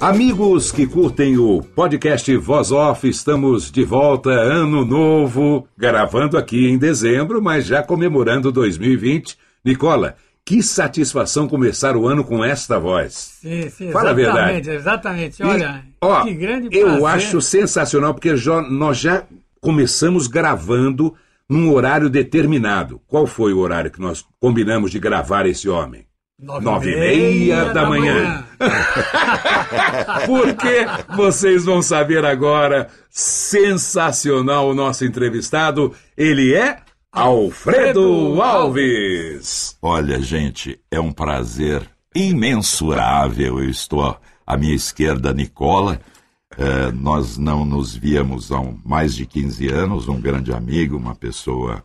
Amigos que curtem o podcast Voz Off, estamos de volta, ano novo, gravando aqui em dezembro, mas já comemorando 2020. Nicola, que satisfação começar o ano com esta voz. Sim, sim, Fala a verdade. exatamente. Olha, E, ó, que grande eu prazer. acho sensacional, porque já- nós já começamos gravando num horário determinado. Qual foi o horário que nós combinamos de gravar esse homem? Nove e meia da manhã. Porque vocês vão saber agora, sensacional o nosso entrevistado, ele é Alfredo Alves. Olha, gente, é um prazer imensurável. Eu estou à minha esquerda, Nicola. Eh, nós não nos víamos há mais de 15 anos, um grande amigo, uma pessoa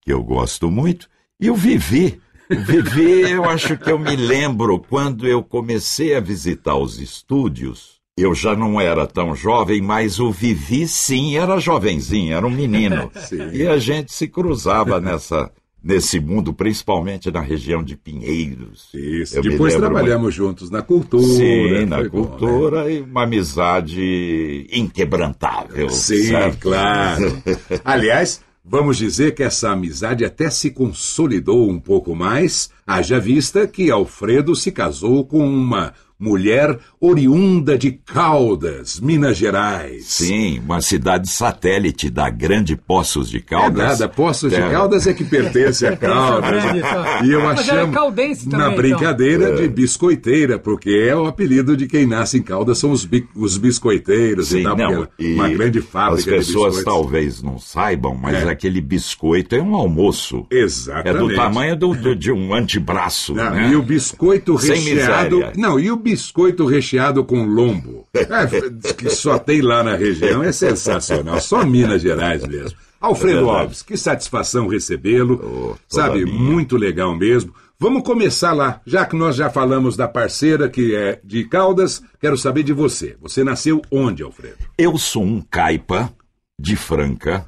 que eu gosto muito. E o Vivi. O Vivi, eu acho que eu me lembro quando eu comecei a visitar os estúdios. Eu já não era tão jovem, mas o Vivi sim era jovenzinho, era um menino. E a gente se cruzava nessa, nesse mundo, principalmente na região de Pinheiros. Isso, Eu depois trabalhamos juntos na cultura. Sim, na foi bom, né? cultura e uma amizade inquebrantável. Sim, certo? claro. Aliás, vamos dizer que essa amizade até se consolidou um pouco mais, haja vista que Alfredo se casou com uma mulher oriunda de Caldas, Minas Gerais. Sim, uma cidade satélite da grande Poços de É Caldas. nada, Poços de Terra- Caldas é que pertence a Caldas. grande, só. E eu a Mas ela é chamo caldense também, na então. brincadeira de biscoiteira, porque é o apelido de quem nasce em Caldas, são os, bi- os biscoiteiros Sim, e tal, não, é e uma grande fábrica As de pessoas biscoitos. talvez não saibam, mas É. aquele biscoito é um almoço. Exatamente. É do tamanho do, do- de um antebraço. Não, né? E o biscoito Sem recheado. miséria. Não, e o biscoito recheado com lombo. É, que só tem lá na região. É sensacional. Só Minas Gerais mesmo. Alfredo É. Alves, que satisfação recebê-lo. Oh, Sabe, minha. muito legal mesmo. Vamos começar lá. Já que nós já falamos da parceira que é de Caldas, quero saber de você. Você nasceu onde, Alfredo? Eu sou um caipa de Franca,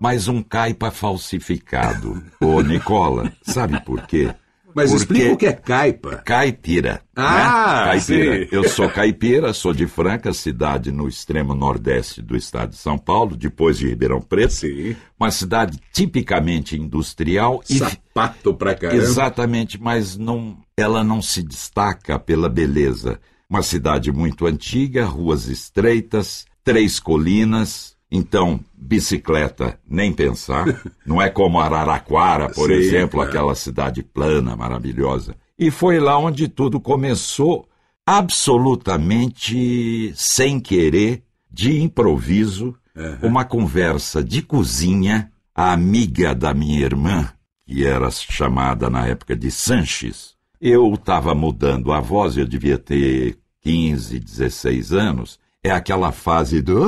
mas um caipa falsificado. Ô, Nicola, sabe por quê? Mas Porque- explica o que é caipa. Caipira. Ah, né? caipira. sim. Eu sou caipira, sou de Franca, cidade no extremo nordeste do estado de São Paulo, depois de Ribeirão Preto. Sim. Uma cidade tipicamente industrial e Sapato pra caramba. Exatamente, mas não, ela não se destaca pela beleza. Uma cidade muito antiga, ruas estreitas, três colinas. Então, bicicleta, nem pensar. Não é como Araraquara, por Sim, exemplo, aquela cidade plana, maravilhosa. E foi lá onde tudo começou, absolutamente sem querer, de improviso, uma conversa de cozinha. A amiga da minha irmã, que era chamada na época de Sanches, eu estava mudando a voz, eu devia ter 15, 16 anos. É aquela fase do.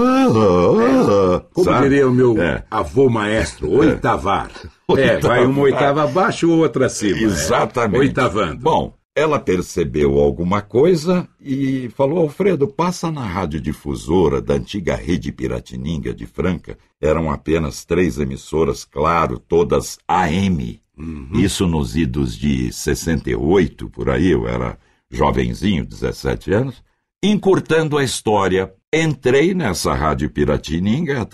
Como sabe? diria o meu É. avô maestro, oitavar. É, vai uma oitava abaixo ou outra acima. Exatamente. É. Oitavando. Bom, ela percebeu alguma coisa e falou: Alfredo, passa na radiodifusora da antiga rede Piratininga de Franca. Eram apenas três emissoras, claro, todas AM. Isso nos idos de 68, por aí, eu era jovenzinho, 17 anos. Encurtando a história, entrei nessa rádio Piratininga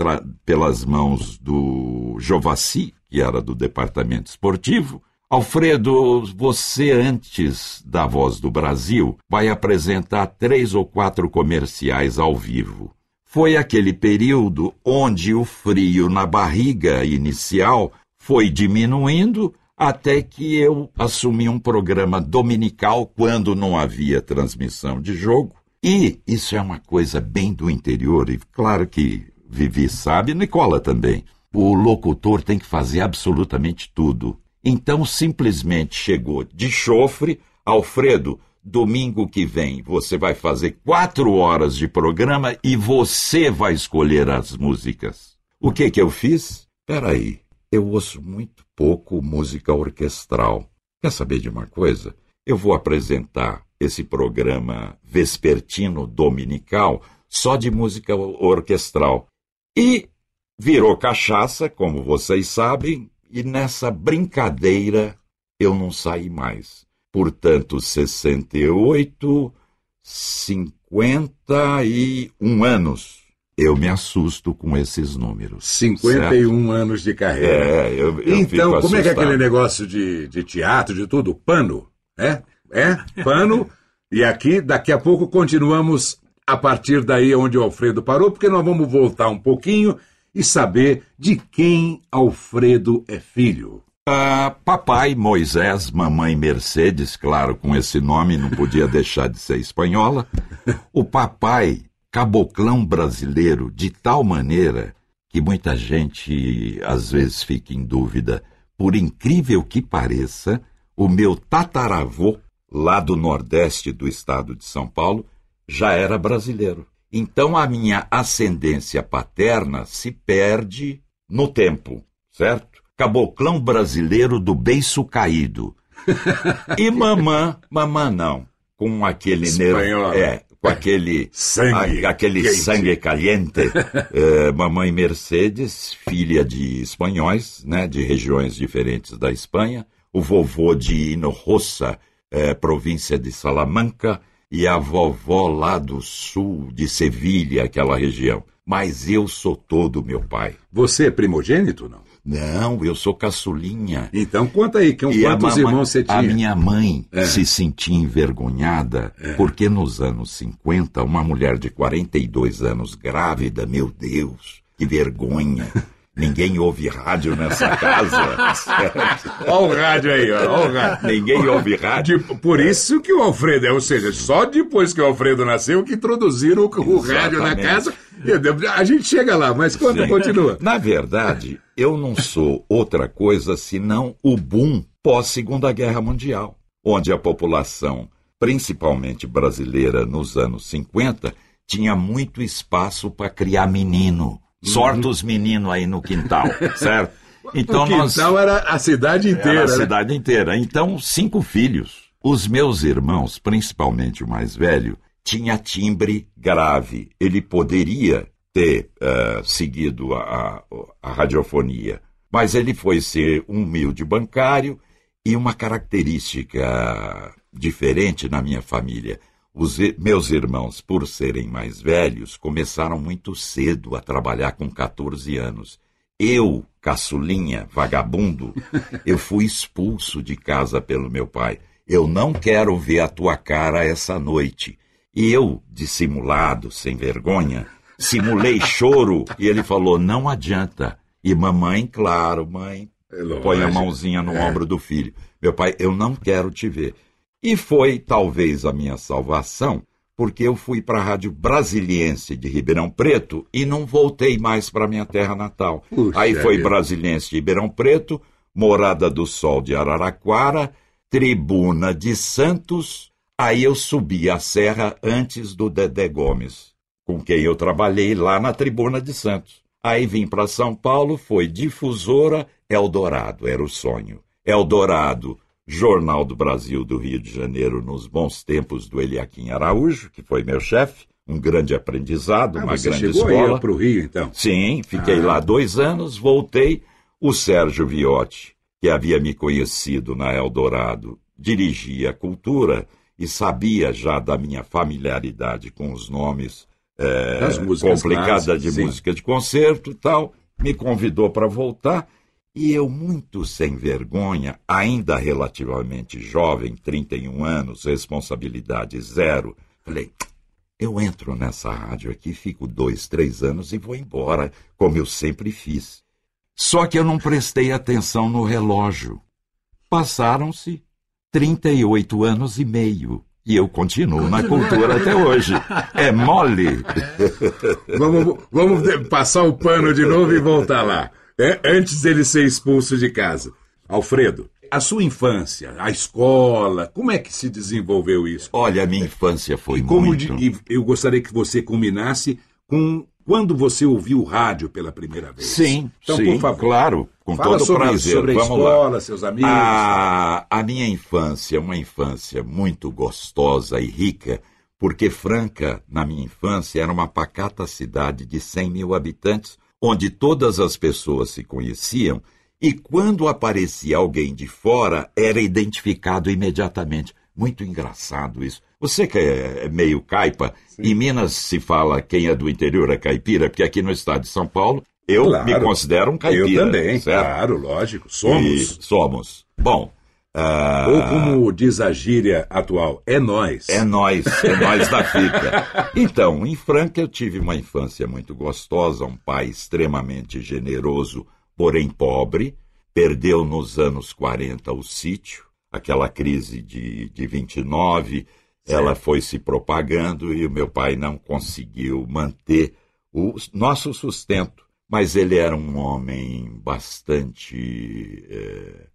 pelas mãos do Jovaci, que era do departamento esportivo. Alfredo, você antes da Voz do Brasil vai apresentar três ou quatro comerciais ao vivo. foi aquele período onde o frio na barriga inicial foi diminuindo até que eu assumi um programa dominical quando não havia transmissão de jogo. E isso é uma coisa bem do interior, e claro que Vivi sabe, Nicola também. O locutor tem que fazer absolutamente tudo. Então simplesmente chegou de chofre, Alfredo, domingo que vem você vai fazer quatro horas de programa e você vai escolher as músicas. O que que eu fiz? Peraí, eu ouço muito pouco música orquestral. Quer saber de uma coisa? Eu vou apresentar esse programa vespertino dominical só de música orquestral. E virou cachaça, como vocês sabem, e nessa brincadeira eu não saí mais. Portanto, 68, 51 anos eu me assusto com esses números. 51 certo? anos de carreira. É, eu, eu Então, como é que é aquele negócio de, de teatro, de tudo? Pano, é? É? Pano. e aqui, daqui a pouco, continuamos a partir daí onde o Alfredo parou, porque nós vamos voltar um pouquinho e saber de quem Alfredo é filho. Ah, papai Moisés, mamãe Mercedes, claro, com esse nome não podia deixar de ser espanhola. O papai caboclão brasileiro de tal maneira que muita gente às vezes fica em dúvida. Por incrível que pareça, o meu tataravô, lá do nordeste do estado de São Paulo, já era brasileiro. Então a minha ascendência paterna se perde no tempo, certo? Caboclão brasileiro do beiço caído. E mamã, mamã não, com aquele nervo. É, com aquele sangue, a, aquele quente. sangue caliente. é, mamãe Mercedes, filha de espanhóis, né, de regiões diferentes da Espanha. O vovô de Hinojosa, é, província de Salamanca, e a vovó lá do sul de Sevilha, aquela região. Mas eu sou todo meu pai. Você é primogênito, não? Não, eu sou caçulinha. Então conta aí, que, quantos mamãe, irmãos você tinha? A minha mãe é. se sentia envergonhada, é. porque nos anos 50, uma mulher de 42 anos grávida, meu Deus, que vergonha. Ninguém ouve rádio nessa casa. Olha o rádio aí. Olha o rádio. Ninguém ouve rádio. De, por isso que o Alfredo, é, ou seja, só depois que o Alfredo nasceu que introduziram o, o rádio na casa. A gente chega lá, mas quando continua. Na verdade, eu não sou outra coisa senão o boom pós-Segunda Guerra Mundial, onde a população, principalmente brasileira nos anos 50, tinha muito espaço para criar menino Sorte os meninos aí no quintal, certo? Então o quintal nós... era a cidade inteira. Era a né? cidade inteira. Então, cinco filhos. Os meus irmãos, principalmente o mais velho, tinha timbre grave. Ele poderia ter uh, seguido a, a, a radiofonia, mas ele foi ser um humilde bancário e uma característica diferente na minha família. Os meus irmãos, por serem mais velhos, começaram muito cedo a trabalhar com 14 anos. Eu, caçulinha, vagabundo, eu fui expulso de casa pelo meu pai. Eu não quero ver a tua cara essa noite. E eu, dissimulado, sem vergonha, simulei choro e ele falou: não adianta. E mamãe, claro, mãe, é põe a mãozinha no é. ombro do filho. Meu pai, eu não quero te ver. E foi talvez a minha salvação, porque eu fui para a Rádio Brasiliense de Ribeirão Preto e não voltei mais para minha terra natal. Puxa Aí foi Brasiliense de Ribeirão Preto, Morada do Sol de Araraquara, Tribuna de Santos. Aí eu subi a serra antes do Dedé Gomes, com quem eu trabalhei lá na Tribuna de Santos. Aí vim para São Paulo, foi difusora Eldorado, era o sonho. Eldorado Jornal do Brasil do Rio de Janeiro nos bons tempos do Eliaquim Araújo, que foi meu chefe, um grande aprendizado, ah, uma você grande chegou escola. para o Rio, então? Sim, fiquei ah. lá dois anos, voltei. O Sérgio Viotti, que havia me conhecido na Eldorado, dirigia a cultura e sabia já da minha familiaridade com os nomes é, de sim. música de concerto e tal, me convidou para voltar e eu, muito sem vergonha, ainda relativamente jovem, 31 anos, responsabilidade zero, falei: Eu entro nessa rádio aqui, fico dois, três anos e vou embora, como eu sempre fiz. Só que eu não prestei atenção no relógio. Passaram-se 38 anos e meio. E eu continuo na cultura até hoje. É mole. vamos, vamos passar o pano de novo e voltar lá. É, antes dele ser expulso de casa. Alfredo, a sua infância, a escola, como é que se desenvolveu isso? Olha, a minha infância foi e como muito... De, e eu gostaria que você combinasse com quando você ouviu o rádio pela primeira vez. Sim, então, sim, por favor. claro, com todo sobre, prazer. sobre a Vamos escola, lá. seus amigos. A, a minha infância, uma infância muito gostosa e rica, porque Franca, na minha infância, era uma pacata cidade de 100 mil habitantes, onde todas as pessoas se conheciam e quando aparecia alguém de fora, era identificado imediatamente. Muito engraçado isso. Você que é meio caipa, em Minas se fala quem é do interior é caipira, porque aqui no estado de São Paulo eu Claro. me considero um caipira. eu também, certo? claro, lógico. Somos. E somos. Bom, ah, Ou como diz a gíria atual, é nós. é nós, é nós da fita. Então, em Franca eu tive uma infância muito gostosa, um pai extremamente generoso, porém pobre. Perdeu nos anos 40 o sítio, aquela crise de, de 29, ela foi se propagando e o meu pai não conseguiu manter o nosso sustento. Mas ele era um homem bastante eh,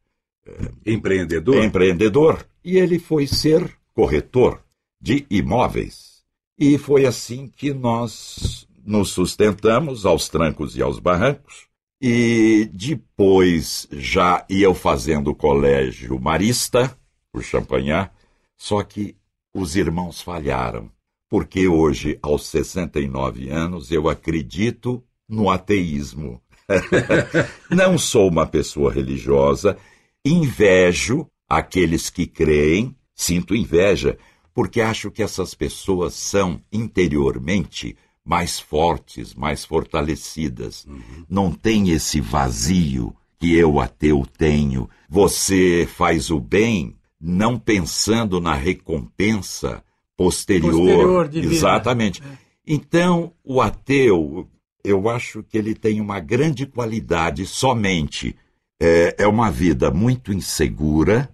Empreendedor? empreendedor e ele foi ser corretor de imóveis. E foi assim que nós nos sustentamos aos trancos e aos barrancos. E depois já ia fazendo o colégio marista, por Champagnat, só que os irmãos falharam, porque hoje, aos 69 anos, eu acredito no ateísmo. Não sou uma pessoa religiosa, invejo aqueles que creem, sinto inveja, porque acho que essas pessoas são interiormente mais fortes, mais fortalecidas. Não tem esse vazio que eu, ateu, tenho. Você faz o bem não pensando na recompensa posterior. Posterior. Exatamente. Então, o ateu, eu acho que ele tem uma grande qualidade somente. É, é uma vida muito insegura,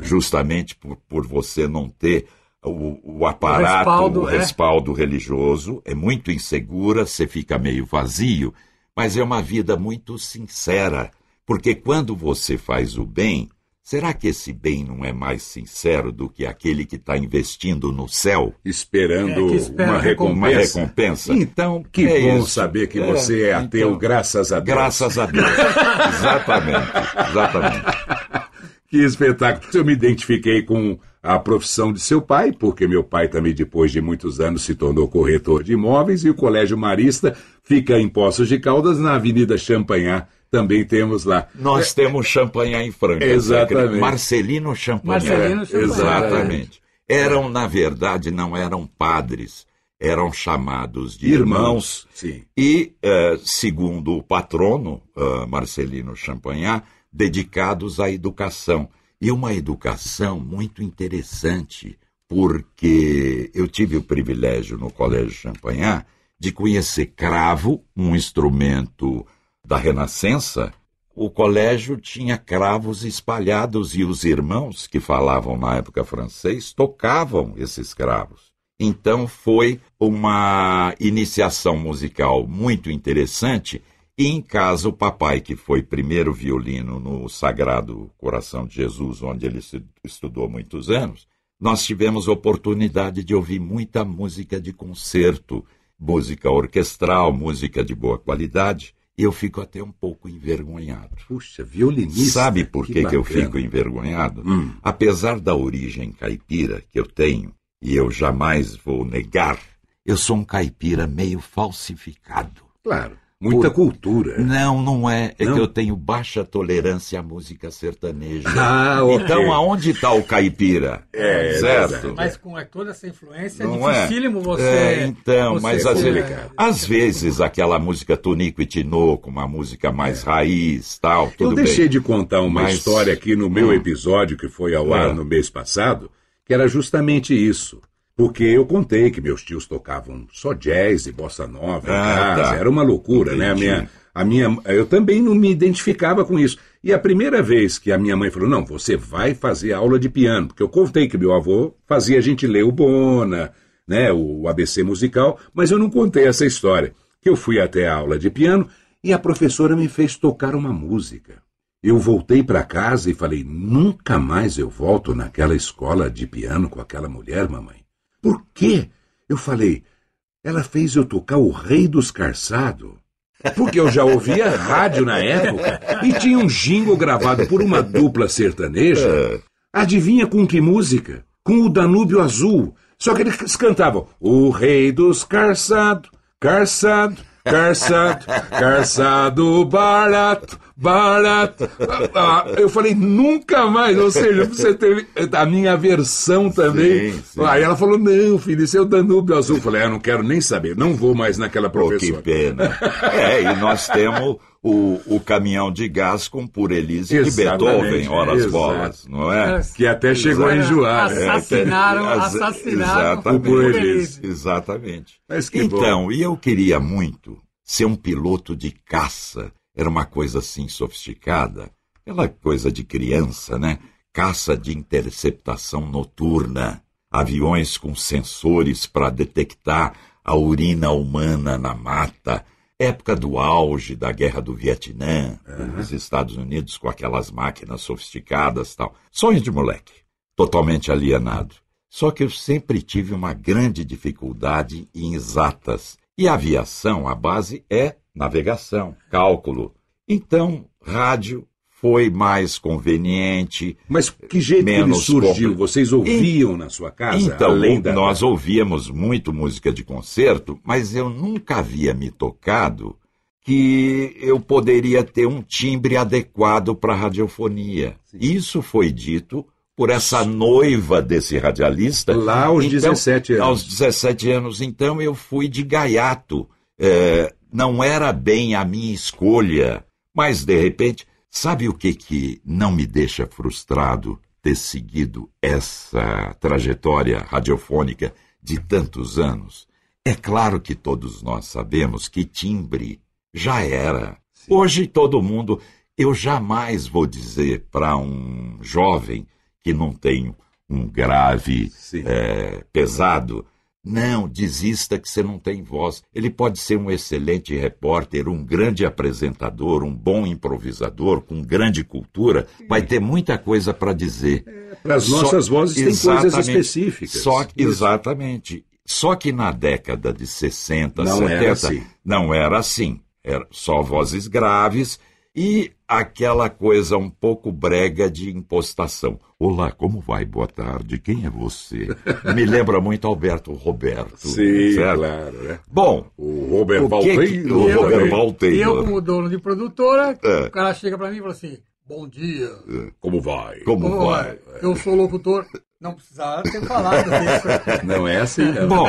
justamente por, por você não ter o, o aparato, respaldo, o é. respaldo religioso, é muito insegura, você fica meio vazio, mas é uma vida muito sincera, porque quando você faz o bem, será que esse bem não é mais sincero do que aquele que está investindo no céu? Esperando É, espera uma a Uma recompensa. recompensa? Então, que É bom isso. saber que É, você é ateu, então, graças a Deus. Graças a Deus. exatamente, exatamente. Que espetáculo. Eu me identifiquei com a profissão de seu pai, porque meu pai também, depois de muitos anos, se tornou corretor de imóveis e o Colégio Marista fica em Poços de Caldas, na Avenida Champagnat. Também temos lá. Nós temos Champagnat em Franca. Exatamente. você acredita? Marcelino Champagnat. Marcelino Champagnat. Exatamente. Eram, na verdade, não eram padres, eram chamados de irmãos. Sim. E, eh, segundo o patrono, eh, Marcelino Champagnat, dedicados à educação. E uma educação muito interessante, porque eu tive o privilégio no Colégio Champagnat de conhecer cravo, um instrumento da Renascença. O colégio tinha cravos espalhados e os irmãos que falavam na época francês tocavam esses cravos. Então foi uma iniciação musical muito interessante. E em casa, o papai, que foi primeiro violino no Sagrado Coração de Jesus, onde ele estudou muitos anos, nós tivemos oportunidade de ouvir muita música de concerto, música orquestral, música de boa qualidade, eu fico até um pouco envergonhado. Puxa, violinista. Sabe por que, que eu fico envergonhado? Hum. Apesar da origem caipira que eu tenho, e eu jamais vou negar, eu sou um caipira meio falsificado. Claro, muita Por- cultura. Não, não é. É Não? que eu tenho baixa tolerância à música sertaneja. Ah, ok. Então, aonde está o caipira? É, é certo. Mas com toda essa influência, é Não é? dificílimo você. É, então, você mas às vezes, às vezes aquela música Tonico e Tinoco, uma música mais raiz, tal, tudo eu deixei bem. de contar uma Mas- história aqui no meu Hum. episódio que foi ao ar É. no mês passado, que era justamente isso. Porque eu contei que meus tios tocavam só jazz e bossa nova em Ah, casa. tá. Era uma loucura, né? A Entendi. minha, a minha, eu também não me identificava com isso. E a primeira vez que a minha mãe falou, não, você vai fazer aula de piano, porque eu contei que meu avô fazia a gente ler o Bona, né, o ABC musical, mas eu não contei essa história. Que eu fui até a aula de piano e a professora me fez tocar uma música. Eu voltei para casa e falei, nunca mais eu volto naquela escola de piano com aquela mulher, mamãe. Por quê? Eu falei, ela fez eu tocar o Rei dos Carçado. Porque eu já ouvia rádio na época e tinha um jingle gravado por uma dupla sertaneja. Adivinha com que música? Com o Danúbio Azul. Só que eles cantavam O Rei dos Carçado, Carçado, Carçado, Carçado barato, barato. Ah, eu falei, nunca mais. Ou seja, você teve a minha versão também. Sim, sim. Aí ela falou, não, filho, isso é o Danúbio Azul. Eu falei, ah, não quero nem saber, não vou mais naquela Pô, que professora. pena. É, e nós temos o, o caminhão de gás com Por Elise Exatamente, Beethoven, horas exato. bolas, não é? Que até chegou a enjoar. né? Assassinaram, As- assassinaram exatamente. o Por Elise. Exatamente. Mas que bom. então, e eu queria muito ser um piloto de caça. Era uma coisa assim sofisticada. Aquela coisa de criança, né? Caça de interceptação noturna. Aviões com sensores para detectar a urina humana na mata. Época do auge da guerra do Vietnã, os Estados Unidos com aquelas máquinas sofisticadas tal. Sonho de moleque, totalmente alienado. Só que eu sempre tive uma grande dificuldade em exatas. E a aviação, a base é navegação, cálculo. Então, rádio foi mais conveniente. Mas que jeito que surgiu? Vocês ouviam na sua casa? Então, além da... nós ouvíamos muito música de concerto, mas eu nunca havia me tocado que eu poderia ter um timbre adequado para a radiofonia. Isso foi dito por essa noiva desse radialista. Lá aos Então, 17 anos. Aos 17 anos, então eu fui de gaiato. É, não era bem a minha escolha, mas de repente, sabe o que que não me deixa frustrado ter seguido essa trajetória radiofônica de tantos anos? É claro que todos nós sabemos que timbre já era. Hoje todo mundo, eu jamais vou dizer para um jovem que não tem um grave Sim. é, pesado, não, desista que você não tem voz. Ele pode ser um excelente repórter, um grande apresentador, um bom improvisador, com grande cultura, vai ter muita coisa para dizer. Para as Só- nossas vozes tem coisas Exatamente. específicas. Só exatamente. Só que na década de 60, Não 70, era assim. não era assim. Era só vozes graves e aquela coisa um pouco brega de impostação. Olá, como vai? Boa tarde. Quem é você? Me lembra muito Alberto Roberto. Sim, certo? claro. Né? Bom, O Robert Valteiro. o Robert. Valteiro. E eu, como dono de produtora, É. o cara chega pra mim e fala assim: Bom dia. Como vai? Como Como vai? vai? Eu sou locutor. Não precisava ter falado isso. Não é assim, não. Bom,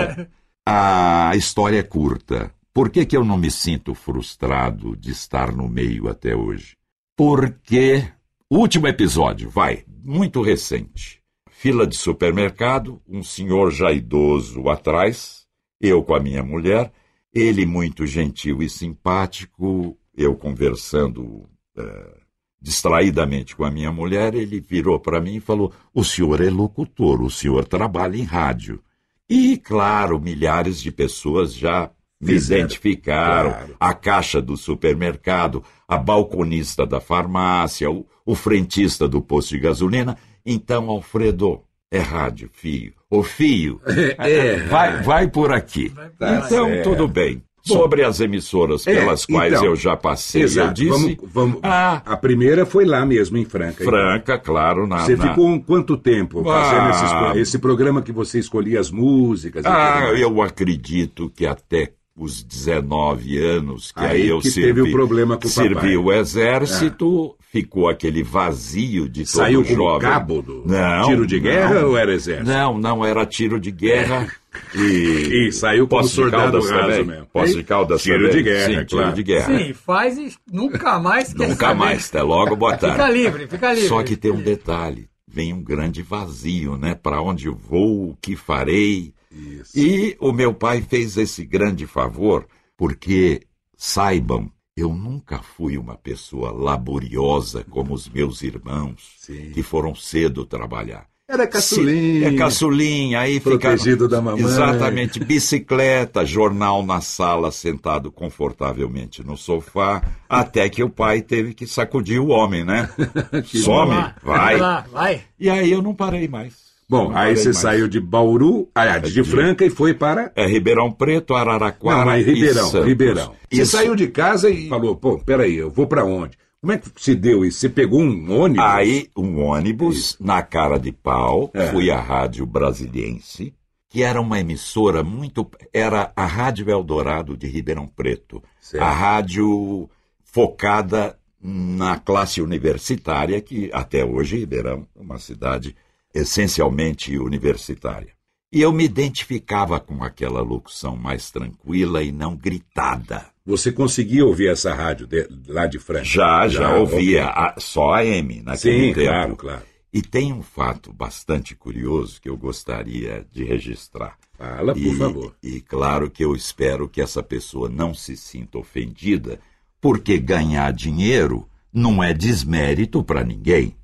a história é curta. Por que, que eu não me sinto frustrado de estar no meio até hoje? Porque último episódio, vai, muito recente. Fila de supermercado, um senhor já idoso atrás, eu com a minha mulher, ele muito gentil e simpático, eu conversando eh, distraidamente com a minha mulher, ele virou para mim e falou: O senhor é locutor, o senhor trabalha em rádio. E, claro, milhares de pessoas já identificaram. claro. A caixa do supermercado, a balconista da farmácia, o, o frentista do posto de gasolina. Então, Alfredo, é rádio, fio. O fio, É, vai, vai por aqui. Tá então, certo. tudo bem. Sobre as emissoras É, pelas quais então, eu já passei, eu Exato. disse. Vamos, vamos- Ah. A primeira foi lá mesmo, em Franca. Franca, claro, na. Você na- ficou um quanto tempo fazendo Ah. esse, pro- esse programa que você escolhia as músicas? Ah, eu acredito que até os 19 anos, que aí, Aí eu que servi, teve o problema com o servi papai. É. o exército, ficou aquele vazio de todo Saiu como jovem. cabo do Não, tiro de guerra não. ou era exército? Não, não era tiro de guerra. E, E saiu como de soldado Caldas raso também. mesmo. Poço de Caldas Tiro também. de guerra, Sim, tiro claro. de guerra. Sim, faz e nunca mais quer Nunca saber. mais, até logo, boa tarde. Fica livre, fica livre. Só que tem um detalhe. vem um grande vazio, né? Para onde eu vou, o que farei? Isso. E o meu pai fez esse grande favor, porque saibam, eu nunca fui uma pessoa laboriosa como os meus irmãos, Sim. que foram cedo trabalhar. Era caçulinha. É caçulinha, aí Protegido fica. da mamãe. Exatamente, bicicleta, jornal na sala, sentado confortavelmente no sofá, até que o pai teve que sacudir o homem, né? Some, Vai vai. lá, vai. E aí eu não parei mais. Bom, Não aí você mais. saiu de Bauru, ah, de Franca e foi para. É Ribeirão Preto, Araraquara Não, mas e Ribeirão. Ribeirão. Você Isso. saiu de casa e falou, pô, peraí, eu vou para onde? Como é que se deu isso? Você pegou um ônibus? Aí, um ônibus na cara de pau, É. fui à Rádio Brasiliense, que era uma emissora muito. Era a Rádio Eldorado de Ribeirão Preto. Certo. A rádio focada na classe universitária, que até hoje Ribeirão é uma cidade essencialmente universitária. E eu me identificava com aquela locução mais tranquila e não gritada. Você conseguia ouvir essa rádio de- lá de Franca? Já, já, ouvia ok. a- só a M naquele Sim, tempo. claro, claro. E tem um fato bastante curioso que eu gostaria de registrar. Fala, por e, favor. E claro que eu espero que essa pessoa não se sinta ofendida, porque ganhar dinheiro não é desmérito para ninguém.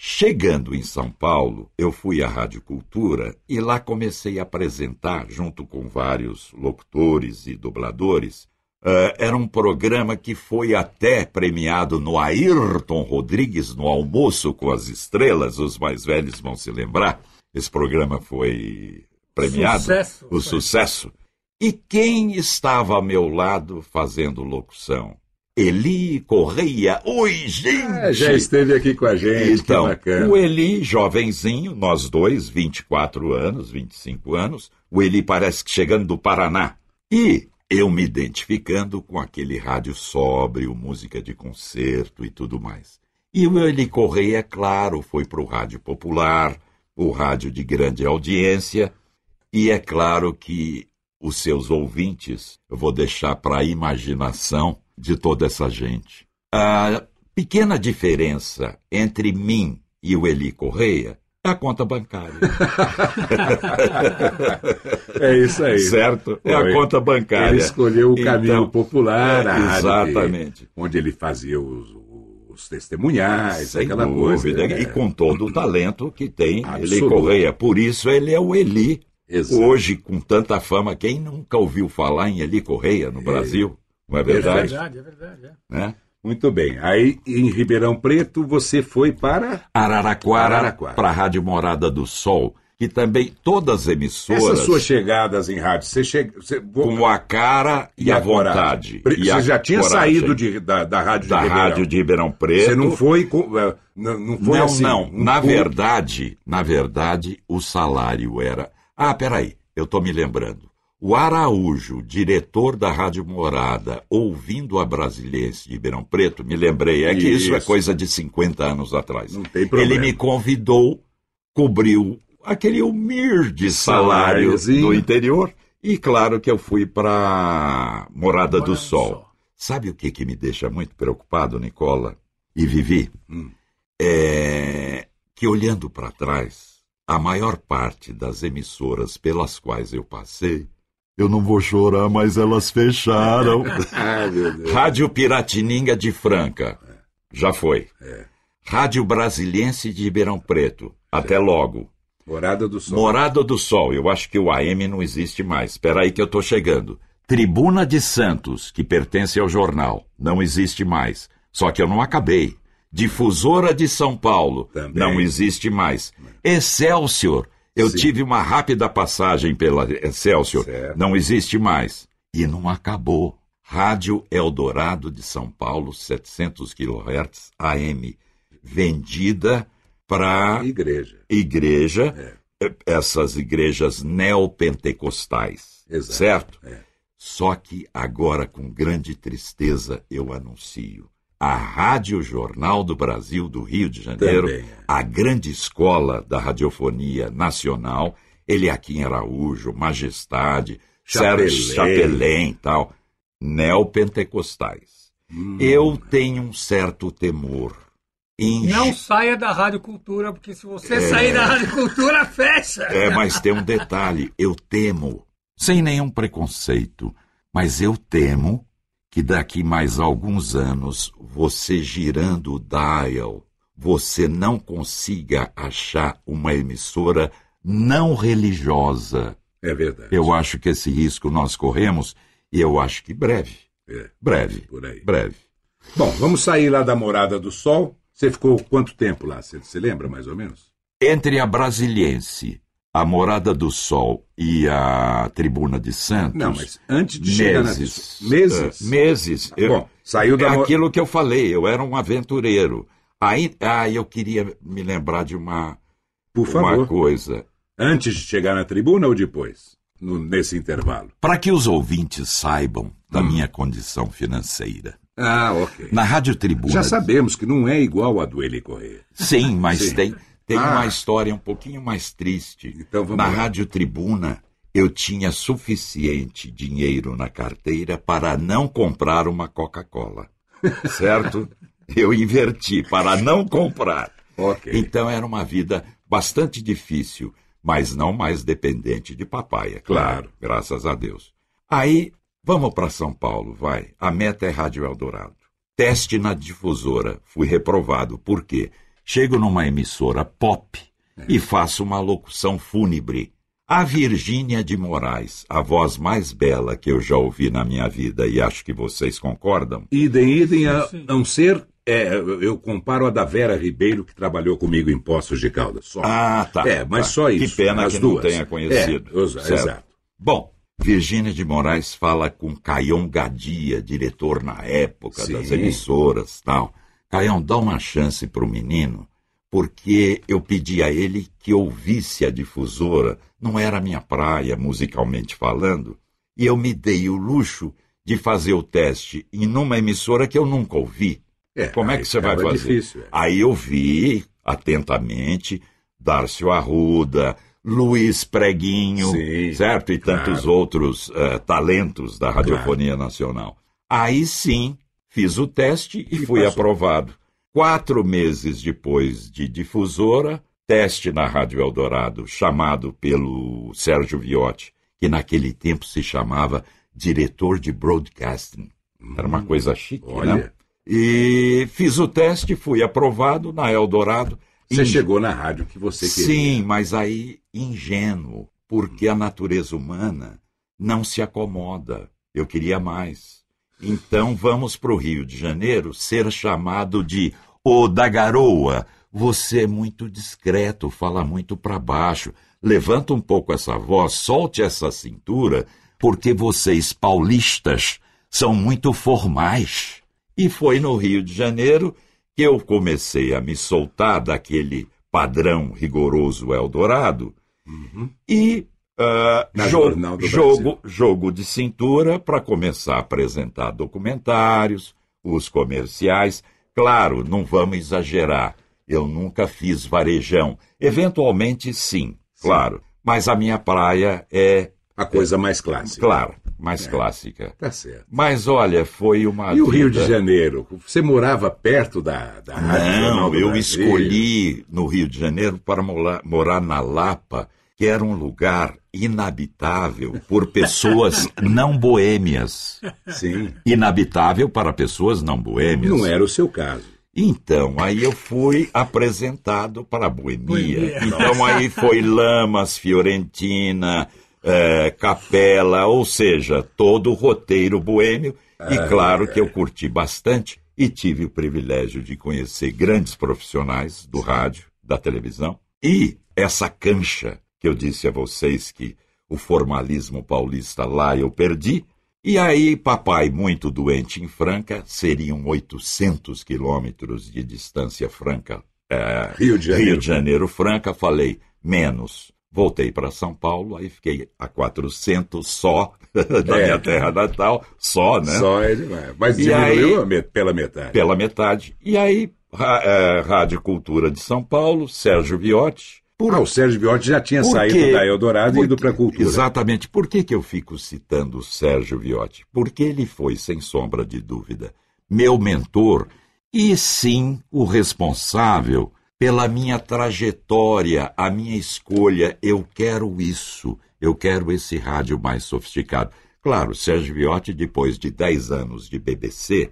Chegando em São Paulo, eu fui à Rádio Cultura e lá comecei a apresentar, junto com vários locutores e dubladores, eh, era um programa que foi até premiado no Ayrton Rodrigues, no Almoço com as Estrelas, os mais velhos vão se lembrar. Esse programa foi premiado. Sucesso. O sucesso. E quem estava ao meu lado fazendo locução? Eli Correia. Oi, gente! É, já esteve aqui com a gente, Então, que bacana. o Eli, jovenzinho, nós dois, 24 anos, 25 anos, o Eli parece que chegando do Paraná. E eu me identificando com aquele rádio sóbrio, música de concerto e tudo mais. E o Eli Correia, claro, foi para o rádio popular, o rádio de grande audiência, e é claro que os seus ouvintes, eu vou deixar para a imaginação de toda essa gente. A pequena diferença entre mim e o Eli Correia é a conta bancária. É isso aí. certo? É Foi. a conta bancária. Ele escolheu o caminho Então, popular, é, exatamente. que- onde ele fazia os, os testemunhais, Sem aquela dúvida, coisa. né? e com todo o talento que tem Eli Absoluto. Correia. Por isso ele é o Eli. Exato. Hoje, com tanta fama, quem nunca ouviu falar em Eli Correia no Brasil? Não é É verdade? verdade, é verdade. é. Né? Muito bem. Aí, em Ribeirão Preto, você foi para... Araraquara, Araraquara. para a Rádio Morada do Sol, que também todas as emissoras Essas suas chegadas em rádio, você chega... Você... com a cara e, a coragem? vontade. Pre- e Você a já tinha coragem saído de- da, da rádio da de Ribeirão. rádio de Ribeirão Preto. Você não foi... com- eh, Não, não foi não, assim... não. um na verdade, na verdade, o salário era. Ah, peraí, eu tô me lembrando. O Araújo, diretor da Rádio Morada, ouvindo a Brasiliense de Ribeirão Preto, me lembrei, é que isso, é Isso. coisa de 50 anos atrás. Não tem problema. Ele me convidou, cobriu aquele humilde salário do interior, e claro que eu fui para Morada do Morada do Sol. Sol. Sabe o que, que me deixa muito preocupado, Nicola e Vivi? Hum. É que olhando para trás, a maior parte das emissoras pelas quais eu passei, eu não vou chorar, mas elas fecharam. Ai, meu Deus. Rádio Piratininga de Franca, já foi. É. Rádio Brasiliense de Ribeirão Preto, até logo. Morada do Sol. Morada do Sol, eu acho que o AM não existe mais. Espera aí que eu tô chegando. Tribuna de Santos, que pertence ao jornal, não existe mais. Só que eu não acabei. Difusora de São Paulo, Também. não existe mais. Excelsior, eu Sim. tive uma rápida passagem pela Excelsior, Certo. não existe mais. E não acabou. Rádio Eldorado de São Paulo, 700 kHz AM, vendida para Igreja. igreja, eh, essas igrejas neopentecostais, Exato, certo? é. Só que agora, com grande tristeza, eu anuncio. A Rádio Jornal do Brasil do Rio de Janeiro, Também, é. a grande escola da radiofonia nacional, ele é aqui em Araújo, Majestade, Chapelém. Sérgio Chapelém e tal, neopentecostais. Hum. Eu tenho um certo temor em Não saia da Rádio Cultura, porque se você sair da Rádio Cultura, fecha. É, mas tem um detalhe. Eu temo, sem nenhum preconceito, mas eu temo que daqui mais alguns anos, você girando o dial, você não consiga achar uma emissora não religiosa. É verdade. Eu acho que esse risco nós corremos e eu acho que breve. É, Breve. por aí. Breve. Bom, vamos sair lá da Morada do Sol. Você ficou quanto tempo lá? Você, você lembra, mais ou menos? Entre a Brasiliense, a Morada do Sol e a Tribuna de Santos. Não, mas antes de chegar na... meses. Meses? Meses. Eu- Bom, saiu da... é aquilo que eu falei, eu era um aventureiro. Aí, ah, eu queria me lembrar de uma, Por uma favor. coisa. Antes de chegar na tribuna ou depois? No- nesse intervalo. Para que os ouvintes saibam da Hum. minha condição financeira. Ah, ok. Na Rádio Tribuna. Já sabemos que não é igual a do Eli Corrêa. Sim, mas Sim. tem, tem Ah. uma história um pouquinho mais triste. Então na lá. Rádio Tribuna, eu tinha suficiente dinheiro na carteira para não comprar uma Coca-Cola. Certo? eu inverti para não comprar. Ok. Então era uma vida bastante difícil, mas não mais dependente de papai, é claro, Claro. graças a Deus. Aí, vamos para São Paulo, vai. A meta é Rádio Eldorado. Teste na difusora, fui reprovado. Por quê? Chego numa emissora pop e faço uma locução fúnebre. A Virgínia de Moraes, a voz mais bela que eu já ouvi na minha vida, e acho que vocês concordam. Idem, idem a não ser... é, eu comparo a da Vera Ribeiro, que trabalhou comigo em Poços de Caldas. Só. Ah, tá. É, mas tá. só isso. Que pena as que duas. não tenha conhecido. É, Certo. exato. Bom, Virgínia de Moraes fala com Caião Gadia, diretor na época Sim. das emissoras tal. Caião, dá uma chance para o menino, porque eu pedi a ele que ouvisse a difusora. Não era minha praia, musicalmente falando, e eu me dei o luxo de fazer o teste em numa emissora que eu nunca ouvi. É, Como é que você vai fazer? difícil, é. Aí eu vi atentamente Dárcio Arruda, Luiz Preguinho, Sim, certo? E claro. tantos outros eh, talentos da Radiofonia Nacional. Aí sim, fiz o teste e, E fui passou. aprovado. Quatro meses depois de difusora, teste na Rádio Eldorado, chamado pelo Sérgio Viotti, que naquele tempo se chamava diretor de broadcasting. Era uma coisa chique, Hum. Olha. né? E fiz o teste, fui aprovado na Eldorado. Você Em- chegou na rádio que você queria. Sim, mas aí ingênuo, porque a natureza humana não se acomoda. Eu queria mais. Então vamos para o Rio de Janeiro ser chamado de o da garoa. Você é muito discreto, fala muito para baixo. Levanta um pouco essa voz, solte essa cintura, porque vocês paulistas são muito formais. E foi no Rio de Janeiro que eu comecei a me soltar daquele padrão rigoroso Eldorado e ah, Na jo- Jornal do jogo, jogo de cintura para começar a apresentar documentários, os comerciais. Claro, não vamos exagerar. Eu nunca fiz varejão. Eventualmente, sim, claro. Mas a minha praia é, A coisa mais clássica. claro, mais clássica. Tá certo. Mas olha, foi uma. E o Rio vida- de Janeiro? Você morava perto da, da Rádio Não, eu Brasil? escolhi no Rio de Janeiro para morar, morar na Lapa, que era um lugar inabitável por pessoas não boêmias. Sim. Inabitável para pessoas não boêmias. Não era o seu caso. Então, aí eu fui apresentado para a boemia. Então, aí foi Lamas, Fiorentina, eh, Capela, ou seja, todo o roteiro boêmio. E claro que eu curti bastante e tive o privilégio de conhecer grandes profissionais do rádio, da televisão. E essa cancha que eu disse a vocês que o formalismo paulista lá eu perdi. E aí, papai, muito doente em Franca, seriam 800 quilômetros de distância franca. é, Rio de Janeiro. Rio de Janeiro, Franca, falei, menos. Voltei para São Paulo, aí fiquei a 400 só da É. minha terra natal, só, né? Só é demais. Mas diminuiu aí- pela metade. Pela metade. E aí, é, Rádio Cultura de São Paulo, Sérgio Viotti. Por Ah, o Sérgio Viotti já tinha saído da Eldorado e Por ido quê? para a Cultura. Exatamente. Por que, que eu fico citando o Sérgio Viotti? Porque ele foi, sem sombra de dúvida, meu mentor e sim o responsável pela minha trajetória, a minha escolha. Eu quero isso, eu quero esse rádio mais sofisticado. Claro, Sérgio Viotti, depois de 10 anos de BBC,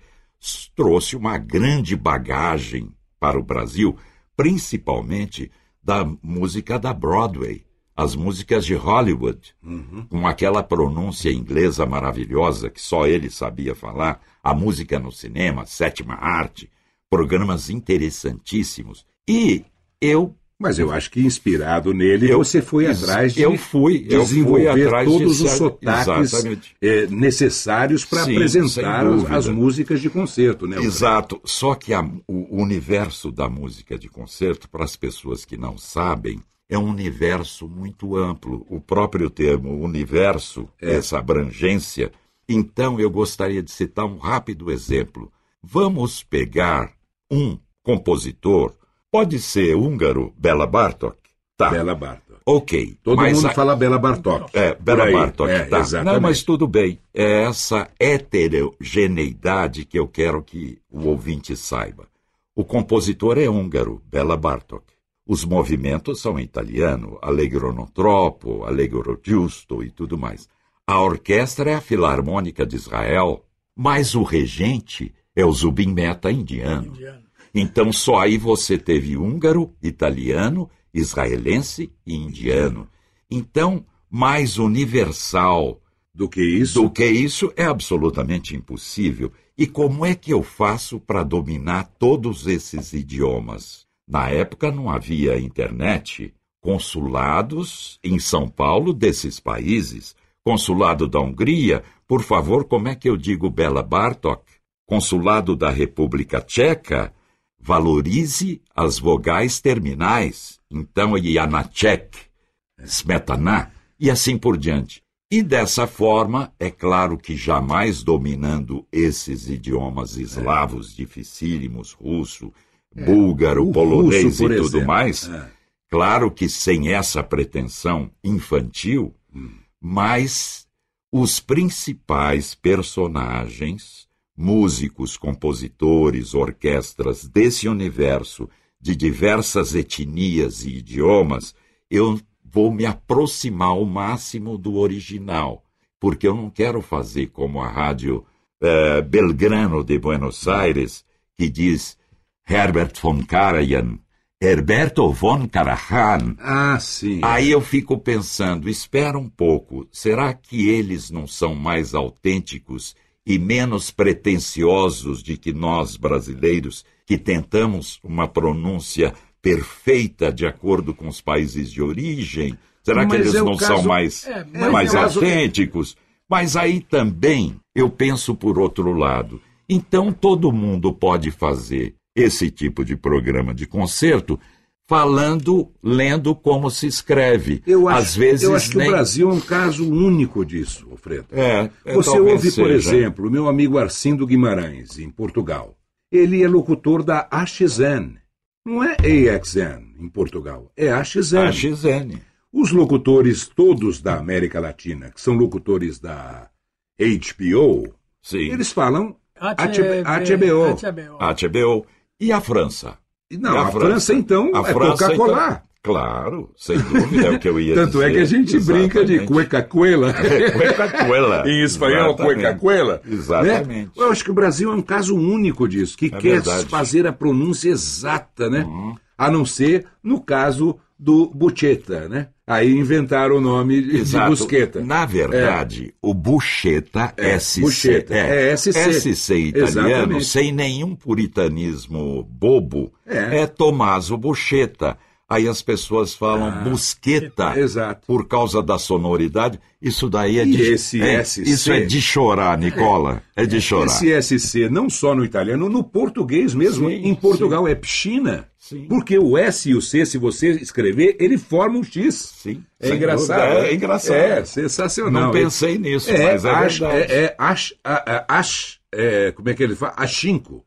trouxe uma grande bagagem para o Brasil, principalmente da música da Broadway, as músicas de Hollywood, uhum. com aquela pronúncia inglesa maravilhosa que só ele sabia falar, a música no cinema, sétima arte, programas interessantíssimos. E eu mas eu acho que inspirado nele, eu, você foi atrás de eu fui, desenvolver eu fui atrás todos de, os sotaques é, necessários para apresentar as músicas de concerto, né? Exato. Só que a, o universo da música de concerto, para as pessoas que não sabem, é um universo muito amplo. O próprio termo universo, é. essa abrangência. Então, eu gostaria de citar um rápido exemplo. Vamos pegar um compositor Pode ser húngaro, Bela Bartok? Tá. Bela Bartok. Ok. Todo mundo a... fala Bela Bartok. É, Bela Bartok, é, tá. Exatamente. Não, mas tudo bem. É essa heterogeneidade que eu quero que o ouvinte saiba. O compositor é húngaro, Bela Bartok. Os movimentos são italiano, Allegro non troppo, Allegro giusto e tudo mais. A orquestra é a Filarmônica de Israel, mas o regente é o Zubin Mehta indiano. indiano. Então só aí você teve húngaro, italiano, israelense e indiano. Então, mais universal do que isso? Do que isso é absolutamente impossível. E como é que eu faço para dominar todos esses idiomas? Na época não havia internet. Consulados em São Paulo desses países. Consulado da Hungria, por favor, como é que eu digo Bela Bartok? Consulado da República Tcheca, valorize as vogais terminais, então Janacek, Smetana, e assim por diante. E dessa forma, é claro que jamais dominando esses idiomas eslavos é. dificílimos, russo, é. búlgaro, polonês russo, e tudo exemplo. mais, é. claro que sem essa pretensão infantil, hum. mas os principais personagens músicos, compositores, orquestras desse universo de diversas etnias e idiomas, eu vou me aproximar ao máximo do original, porque eu não quero fazer como a rádio eh, Belgrano de Buenos Aires, que diz Herbert von Karajan, Herberto von Karajan. Ah, sim. Aí eu fico pensando, espera um pouco, será que eles não são mais autênticos e menos pretensiosos de que nós brasileiros, que tentamos uma pronúncia perfeita de acordo com os países de origem? Será mas que eles é não caso... são mais, é, mais é autênticos? Mas aí também eu penso por outro lado. Então todo mundo pode fazer esse tipo de programa de concerto falando, lendo como se escreve. Eu acho, Às vezes eu acho que nem... o Brasil é um caso único disso, Alfredo. É, é Você ouve, seja. por exemplo, o meu amigo Arcindo Guimarães, em Portugal. Ele é locutor da AXN. Não é AXN em Portugal, é AXN. AXN. Os locutores todos da América Latina, que são locutores da HBO, Sim. eles falam HBO. HBO. E a França? Não, a, a, França, França então, a é Coca-Cola. Então, claro, sem dúvida é o que eu ia Tanto dizer. é que a gente Exatamente. brinca de cueca-cuela. cueca-cuela. em espanhol, cueca-cuela. Exatamente. Né? Eu acho que o Brasil é um caso único disso, que é quer verdade. fazer a pronúncia exata, né? Uhum. A não ser no caso do Bucheta, né? Aí inventaram o nome Exato. de Busqueta. Na verdade, é. o Bucheta, é, SC, Bucheta, é, é SC. SC italiano, Exatamente. sem nenhum puritanismo bobo, é, é Tommaso Bucheta. Aí as pessoas falam ah, busqueta exato. por causa da sonoridade. Isso daí é de esse é, SC, Isso é de chorar, Nicola. É, é de chorar. Esse SC, não só no italiano, no português mesmo. Sim, em Portugal sim. é piscina. Sim. Porque o S e o C, se você escrever, ele forma um X. Sim. É engraçado. É, é, engraçado. É sensacional. Não pensei nisso, é, mas é ash, verdade. É, é, é, como é que ele fala? Achinco.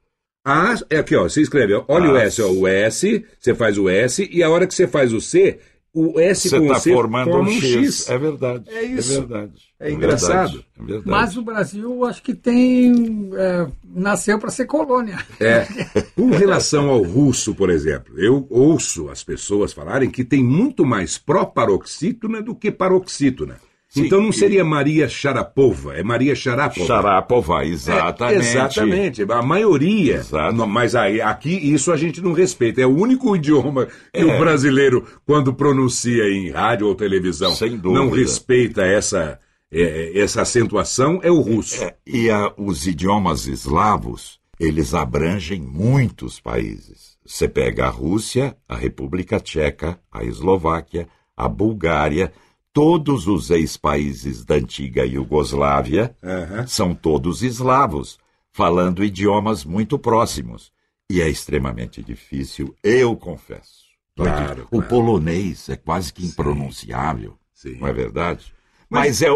A, é aqui, ó, você escreve, olha ah, o S, ó, o S, você faz o S, e a hora que você faz o C, o S Você com está C formando forma um X. É verdade. É isso. É verdade. É engraçado. verdade, é verdade. Mas o Brasil, acho que tem. é, nasceu para ser colônia. É. Com relação ao russo, por exemplo, eu ouço as pessoas falarem que tem muito mais pró-paroxítona do que paroxítona. Sim. então não seria Maria Sharapova, é Maria Sharapova. Sharapova, É, exatamente. exatamente. A maioria. Exato. Mas aí, aqui isso a gente não respeita. É o único idioma que É. o brasileiro, quando pronuncia em rádio ou televisão, não respeita essa, é, essa acentuação, é o russo. É, e a- os idiomas eslavos, eles abrangem muitos países. Você pega a Rússia, a República Tcheca, a Eslováquia, a Bulgária, todos os ex-países da antiga Iugoslávia Aham. são todos eslavos, falando idiomas muito próximos. E é extremamente difícil, eu confesso. Claro, O claro. polonês é quase que impronunciável, Sim. não é verdade? Mas, é,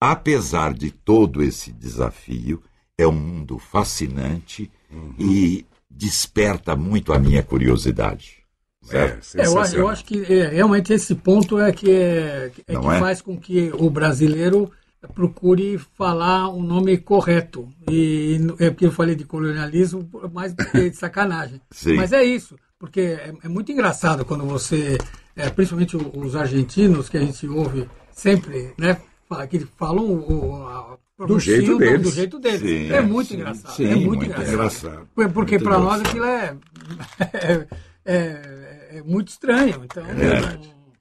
apesar de todo esse desafio, é um mundo fascinante Uhum. e desperta muito a minha curiosidade. É, Certo? É, eu, acho- eu acho que é, realmente esse ponto é que, é, é que é? faz com que o brasileiro procure falar o nome correto. E é porque eu falei de colonialismo, mais de sacanagem. Sim. Mas é isso, porque é, é muito engraçado quando você, é, principalmente os argentinos, que a gente ouve sempre, né? Que falam o, a- Do jeito pronunciam deles. Do jeito deles. Sim, é muito sim, engraçado. sim, é muito, muito engraçado. engraçado. Por- Porque para nós aquilo é, é, é- é muito estranho. Então,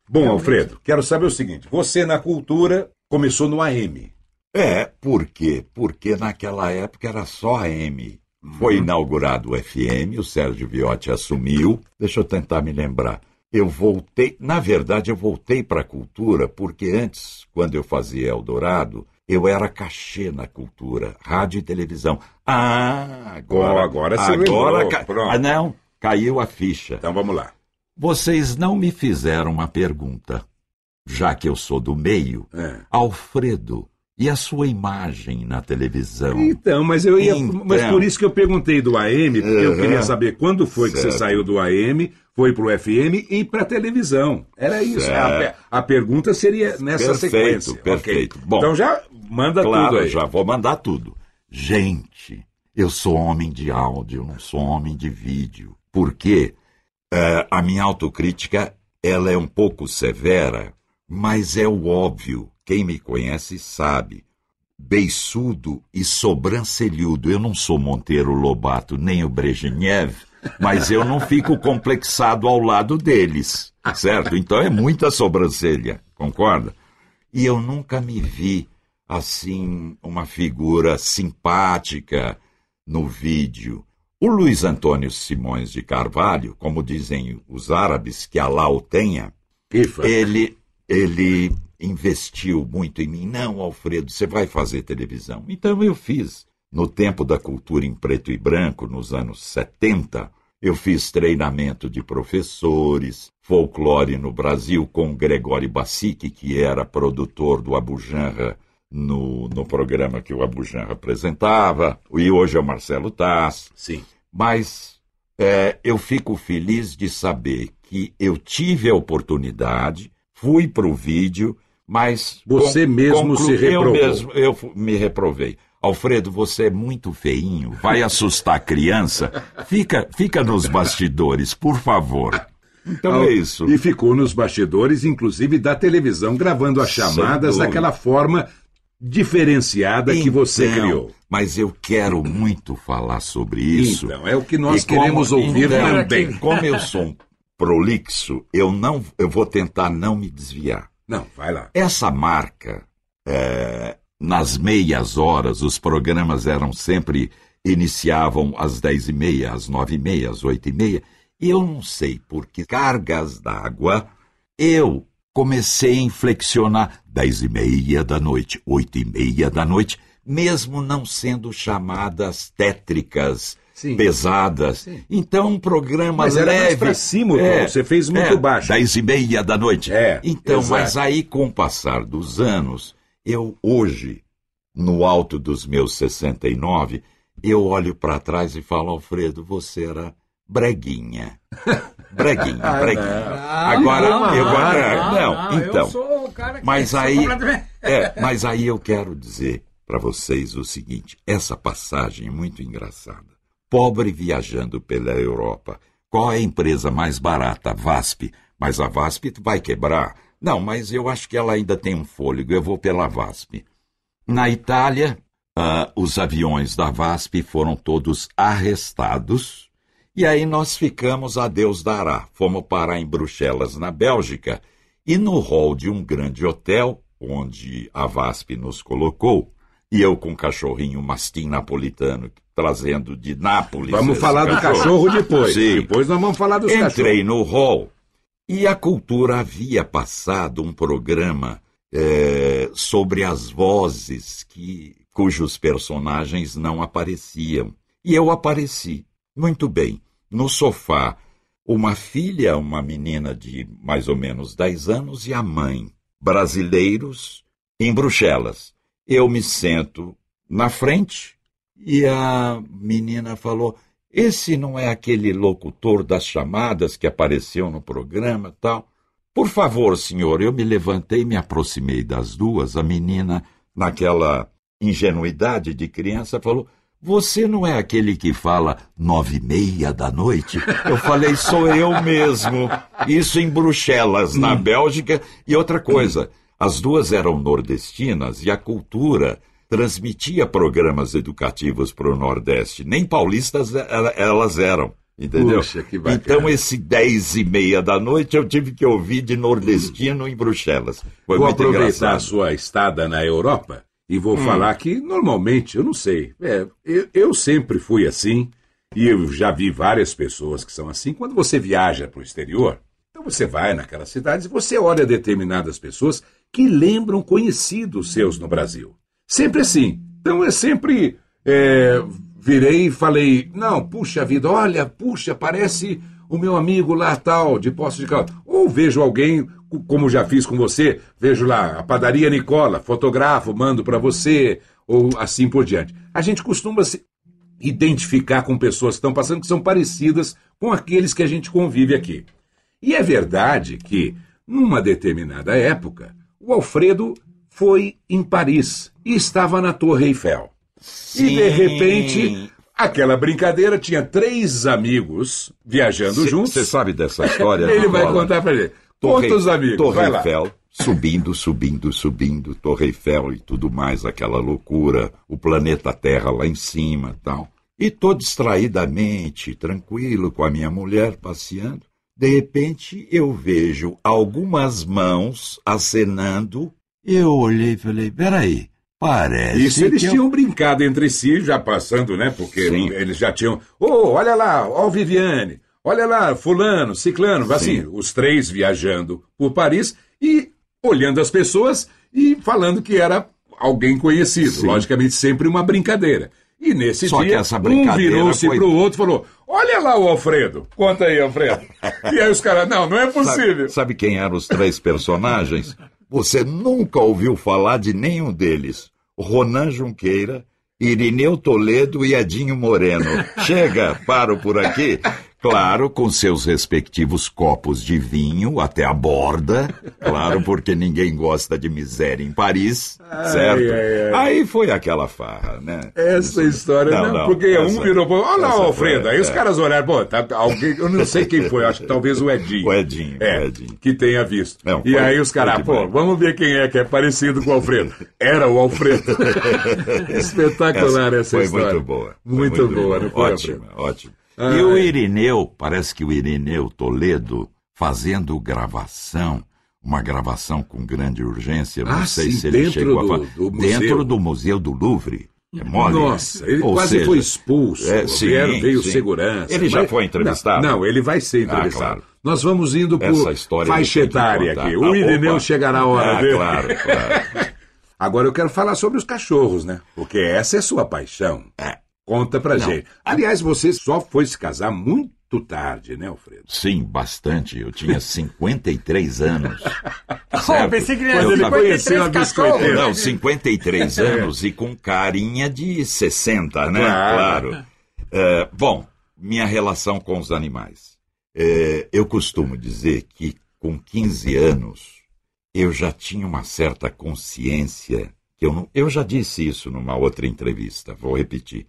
Bom, Alfredo, quero saber o seguinte: você na cultura começou no AM. É, por quê? Porque naquela época era só a M. Foi inaugurado o FM, o Sérgio Viotti assumiu. Deixa eu tentar me lembrar. Eu voltei, na verdade, eu voltei para a cultura porque antes, quando eu fazia Eldorado, eu era cachê na cultura, rádio e televisão. Ah, agora, Oh, agora você agora lembrou, ca-. Ah, não, caiu a ficha. Então vamos lá. Vocês não me fizeram uma pergunta, já que eu sou do meio. É. Alfredo, e a sua imagem na televisão? Então, mas eu ia. Então. Mas por isso que eu perguntei do AM, porque eu Uhum. queria saber quando foi que você Certo. saiu do AM, foi pro FM e pra televisão. Era isso. Certo. A, a pergunta seria nessa Perfeito, sequência. Perfeito. Bom, então já manda claro, tudo aí. já vou mandar tudo. Gente, eu sou homem de áudio, não sou homem de vídeo. Porque eh, a minha autocrítica ela é um pouco severa, mas é o óbvio. Quem me conhece sabe. Beiçudo e sobrancelhudo. Eu não sou Monteiro Lobato nem o Brezhnev, mas eu não fico complexado ao lado deles, certo? Então é muita sobrancelha, concorda? E eu nunca me vi assim, uma figura simpática no vídeo. O Luiz Antônio Simões de Carvalho, como dizem os árabes, que Alá o tenha, Ifa. ele, ele investiu muito em mim. Não, Alfredo, você vai fazer televisão. Então eu fiz. No tempo da cultura em preto e branco, nos anos 70, eu fiz treinamento de professores, folclore no Brasil com Gregório Bassic, que era produtor do Abu Janra no, no programa que o Abu Janra apresentava, e hoje é o Marcelo Tass. Sim. Mas é, eu fico feliz de saber que eu tive a oportunidade, fui para o vídeo, mas. Você mesmo se reprovou. Eu mesmo eu me reprovei. Alfredo, você é muito feinho, vai assustar a criança. Fica, fica nos bastidores, por favor. Então é isso. E ficou nos bastidores, inclusive da televisão, gravando as Sem chamadas dúvida. daquela forma diferenciada que você Então, criou. Mas eu quero muito falar sobre isso. Então, é o que nós E como- queremos ouvir então, também. Como eu sou um prolixo, eu não, eu vou tentar não me desviar. Não, vai lá. Essa marca, é, nas meias horas, os programas eram sempre iniciavam às dez e meia, às nove e meia, às oito e meia, e eu não sei por que cargas d'água eu comecei a inflexionar dez e meia da noite, oito e meia da noite, mesmo não sendo chamadas tétricas, Sim. pesadas. Sim. Então, um programa Mas era leve. mais pra cima, Tom. Você fez muito é, baixo. Dez e meia da noite. É, Então, exato. mas aí, com o passar dos anos, eu hoje, no alto dos meus 69, eu olho para trás e falo, Alfredo, você era breguinha. breguinho, Ah, breguinho. não. Agora, não, eu não, não, não, eu então. sou o cara que Mas aí, é, mas aí eu quero dizer para vocês o seguinte: essa passagem é muito engraçada. Pobre viajando pela Europa. Qual é a empresa mais barata? A VASP. Mas a VASP vai quebrar. Não, mas eu acho que ela ainda tem um fôlego. Eu vou pela VASP. Na Itália, ah, os aviões da VASP foram todos arrestados. E aí nós ficamos a Deus dará. Fomos parar em Bruxelas, na Bélgica. E no hall de um grande hotel, onde a VASP nos colocou, e eu com um cachorrinho mastim napolitano, trazendo de Nápoles. Vamos falar do cachorro depois. Sim. Depois nós vamos falar dos Entrei cachorros. no hall e a cultura havia passado um programa eh, sobre as vozes que, cujos personagens não apareciam. E eu apareci. Muito bem. No sofá, uma filha, uma menina de mais ou menos 10 anos, e a mãe, brasileiros, em Bruxelas. Eu me sento na frente e a menina falou: Esse não é aquele locutor das chamadas que apareceu no programa tal? Por favor, senhor, eu me levantei me aproximei das duas. A menina, naquela ingenuidade de criança, falou: Você não é aquele que fala nove e meia da noite? Eu falei: Sou eu mesmo. Isso em Bruxelas, na Bélgica. E outra coisa, as duas eram nordestinas e a cultura transmitia programas educativos para o Nordeste. Nem paulistas ela- elas eram. Entendeu? Puxa, então, esse dez e meia da noite eu tive que ouvir de nordestino em Bruxelas. Foi vou aproveitar engraçado. a sua estada na Europa e vou Hum. falar que, normalmente, eu não sei, é, eu, eu sempre fui assim, e eu já vi várias pessoas que são assim. Quando você viaja para o exterior, então você vai naquelas cidades e você olha determinadas pessoas que lembram conhecidos seus no Brasil. Sempre assim. Então é sempre. é, virei e falei: não, puxa vida, olha, puxa, parece o meu amigo lá tal, de Poço de Caldas. Ou vejo alguém, como já fiz com você, vejo lá a padaria Nicola, fotografo, mando para você, ou assim por diante. A gente costuma se identificar com pessoas que estão passando que são parecidas com aqueles que a gente convive aqui. E é verdade que, numa determinada época, o Alfredo foi em Paris e estava na Torre Eiffel. E de Sim. repente, aquela brincadeira tinha três amigos viajando juntos. Você sabe dessa história? Ele vai contar pra ele. Torre- Quantos amigos? Torre. Eiffel, subindo, subindo, subindo, Torre Eiffel e tudo mais, aquela loucura, o planeta Terra lá em cima tal. E tô distraidamente, tranquilo, com a minha mulher passeando. De repente eu vejo algumas mãos acenando. Eu olhei e falei, peraí, parece Isso eles eu- tinham brincado entre si, já passando, né? Porque Sim. eles já tinham. Ô, olha lá, ó o Viviane, olha lá, Fulano, Ciclano, assim, os três viajando por Paris e olhando as pessoas e falando que era alguém conhecido. Sim. Logicamente, sempre uma brincadeira. E nesse Só dia, um virou-se foi- pro outro e falou: Olha lá o Alfredo. Conta aí, Alfredo. e aí os caras, não, não é possível. Sabe, sabe quem eram os três personagens? Você nunca ouviu falar de nenhum deles. Ronan Junqueira, Irineu Toledo e Edinho Moreno. Chega, paro por aqui. Claro, com seus respectivos copos de vinho até a borda. Claro, porque ninguém gosta de miséria em Paris, certo? ai, ai. Aí foi aquela farra, né? Essa história, Não, não, não, porque essa- um virou, olha lá essa o Alfredo. foi- aí os é. caras olharam, pô, tá, alguém, eu não sei quem foi, acho que talvez o Edinho. O Edinho, É, o Edinho. que tenha visto. Não, e foi- aí os caras, foi pô, demais. vamos ver quem é que é parecido com o Alfredo. Era o Alfredo. Espetacular essa, foi história. muito boa. Foi Muito, boa, não foi, Ótimo, ótimo. Ah, e o é. Irineu, parece que o Irineu Toledo, fazendo gravação, uma gravação com grande urgência, não Ah, sei sim, se ele dentro chegou do- a do. Dentro do Museu do Louvre. É mole? Nossa, ele Ou quase seja, foi expulso. é, sim, vieram, veio sim. segurança. Ele já foi entrevistado? Não, não, ele vai ser entrevistado. claro. Nós vamos indo por faixa etária aqui. Ah, O Irineu opa. chegará a hora Ah, dele. claro, claro. Agora eu quero falar sobre os cachorros, né? Porque essa é sua paixão. É. Conta pra gente. Aliás, você só foi se casar muito tarde, né, Alfredo? Sim, bastante. Eu tinha 53 anos. Oh, pensei que ele ia Quando ele 53 conheceu a biscoiteira. Não, 53 anos e com carinha de 60, né? Claro. Claro. É, bom, minha relação com os animais. é, eu costumo dizer que com 15 anos eu já tinha uma certa consciência que eu não, eu já disse isso numa outra entrevista, vou repetir.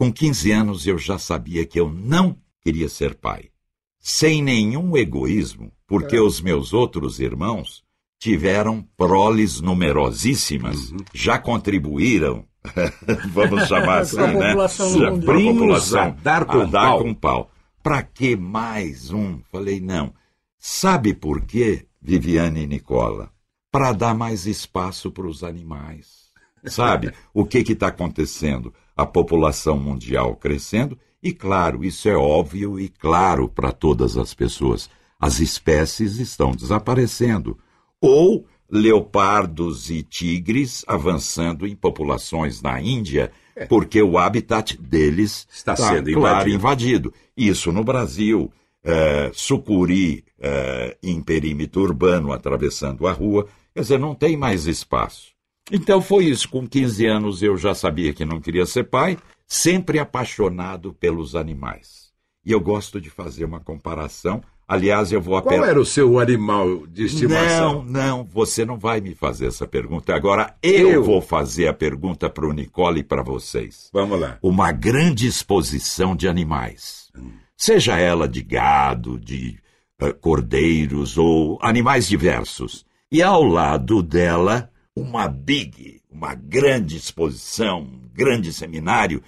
Com 15 anos eu já sabia que eu não queria ser pai. Sem nenhum egoísmo, porque É. os meus outros irmãos tiveram proles numerosíssimas, Uhum. já contribuíram, vamos chamar assim, né? população Já- população. a dar com a dar pau. com pau. Pra que mais um? Falei, não. Sabe por quê, Viviane e Nicola? Para dar mais espaço para os animais. Sabe o que está acontecendo? A população mundial crescendo, e claro, isso é óbvio e claro para todas as pessoas. As espécies estão desaparecendo. Ou leopardos e tigres avançando em populações na Índia, porque o habitat deles É. Está tá, sendo claro, invadido. invadido. Isso no Brasil. eh, sucuri eh, em perímetro urbano atravessando a rua. Quer dizer, não tem mais espaço. Então foi isso. Com 15 anos eu já sabia que não queria ser pai, sempre apaixonado pelos animais. E eu gosto de fazer uma comparação. Aliás, eu vou Qual apelar. era o seu animal de Não, estimação? não, você não vai me fazer essa pergunta. Agora eu, Eu? vou fazer a pergunta para o Nicole e para vocês. Vamos lá. Uma grande exposição de animais. Seja ela de gado, de eh, cordeiros ou animais diversos. E ao lado dela, uma big, uma grande exposição, um grande seminário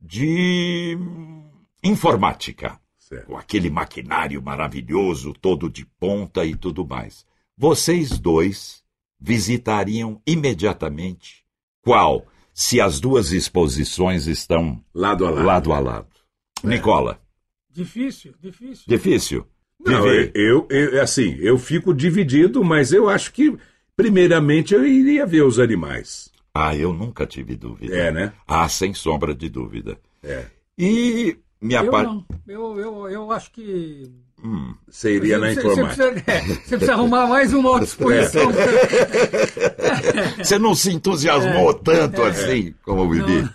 de informática Certo. com aquele maquinário maravilhoso, todo de ponta e tudo mais. Vocês dois visitariam imediatamente qual, se as duas exposições estão Lado a lado. lado a lado? Nicola, Difícil, difícil. difícil. Não, eu, eu, eu, assim, eu fico dividido, mas eu acho que, primeiramente, eu iria ver os animais. Ah, eu nunca tive dúvida. É, né? Ah, sem sombra de dúvida. É. E minha Eu parte. não. Eu, eu, eu acho que. Você iria na Você- informática. Você precisa, é, você precisa arrumar mais uma outra exposição. Você não se entusiasmou tanto assim como o Vivi.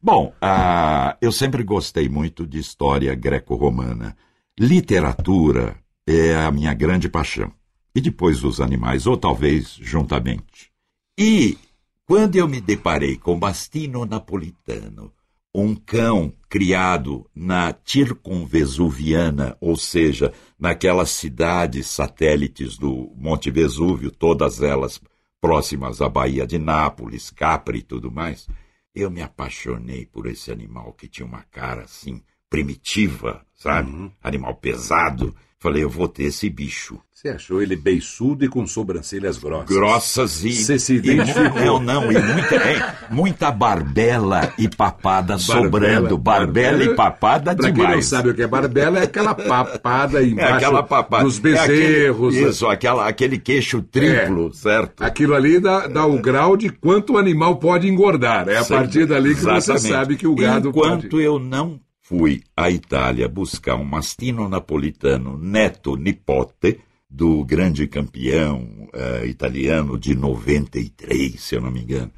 Bom, ah, eu sempre gostei muito de história greco-romana. Literatura é a minha grande paixão. E depois os animais, ou talvez juntamente. E quando eu me deparei com Bastino Napolitano, um cão criado na Circunvesuviana, ou seja, naquelas cidades satélites do Monte Vesúvio, todas elas próximas à Baía de Nápoles, Capri e tudo mais, eu me apaixonei por esse animal que tinha uma cara assim primitiva, sabe? Animal pesado. Falei, eu vou ter esse bicho. Você achou ele beiçudo e com sobrancelhas grossas. Grossas e. Você se identificou. Não, não, e muita, hein, muita barbela e papada sobrando. Barbela e papada Pra demais. quem não sabe o que é barbela, é aquela papada é embaixo aquela papada. dos É aquele- bezerros. isso, aquela, aquele queixo triplo, certo? Aquilo ali dá, dá o grau de quanto o animal pode engordar. É a partir dali que você Exatamente. sabe que o gado Enquanto pode... eu não fui à Itália buscar um mastino napolitano neto nipote do grande campeão eh, italiano de 93, se eu não me engano,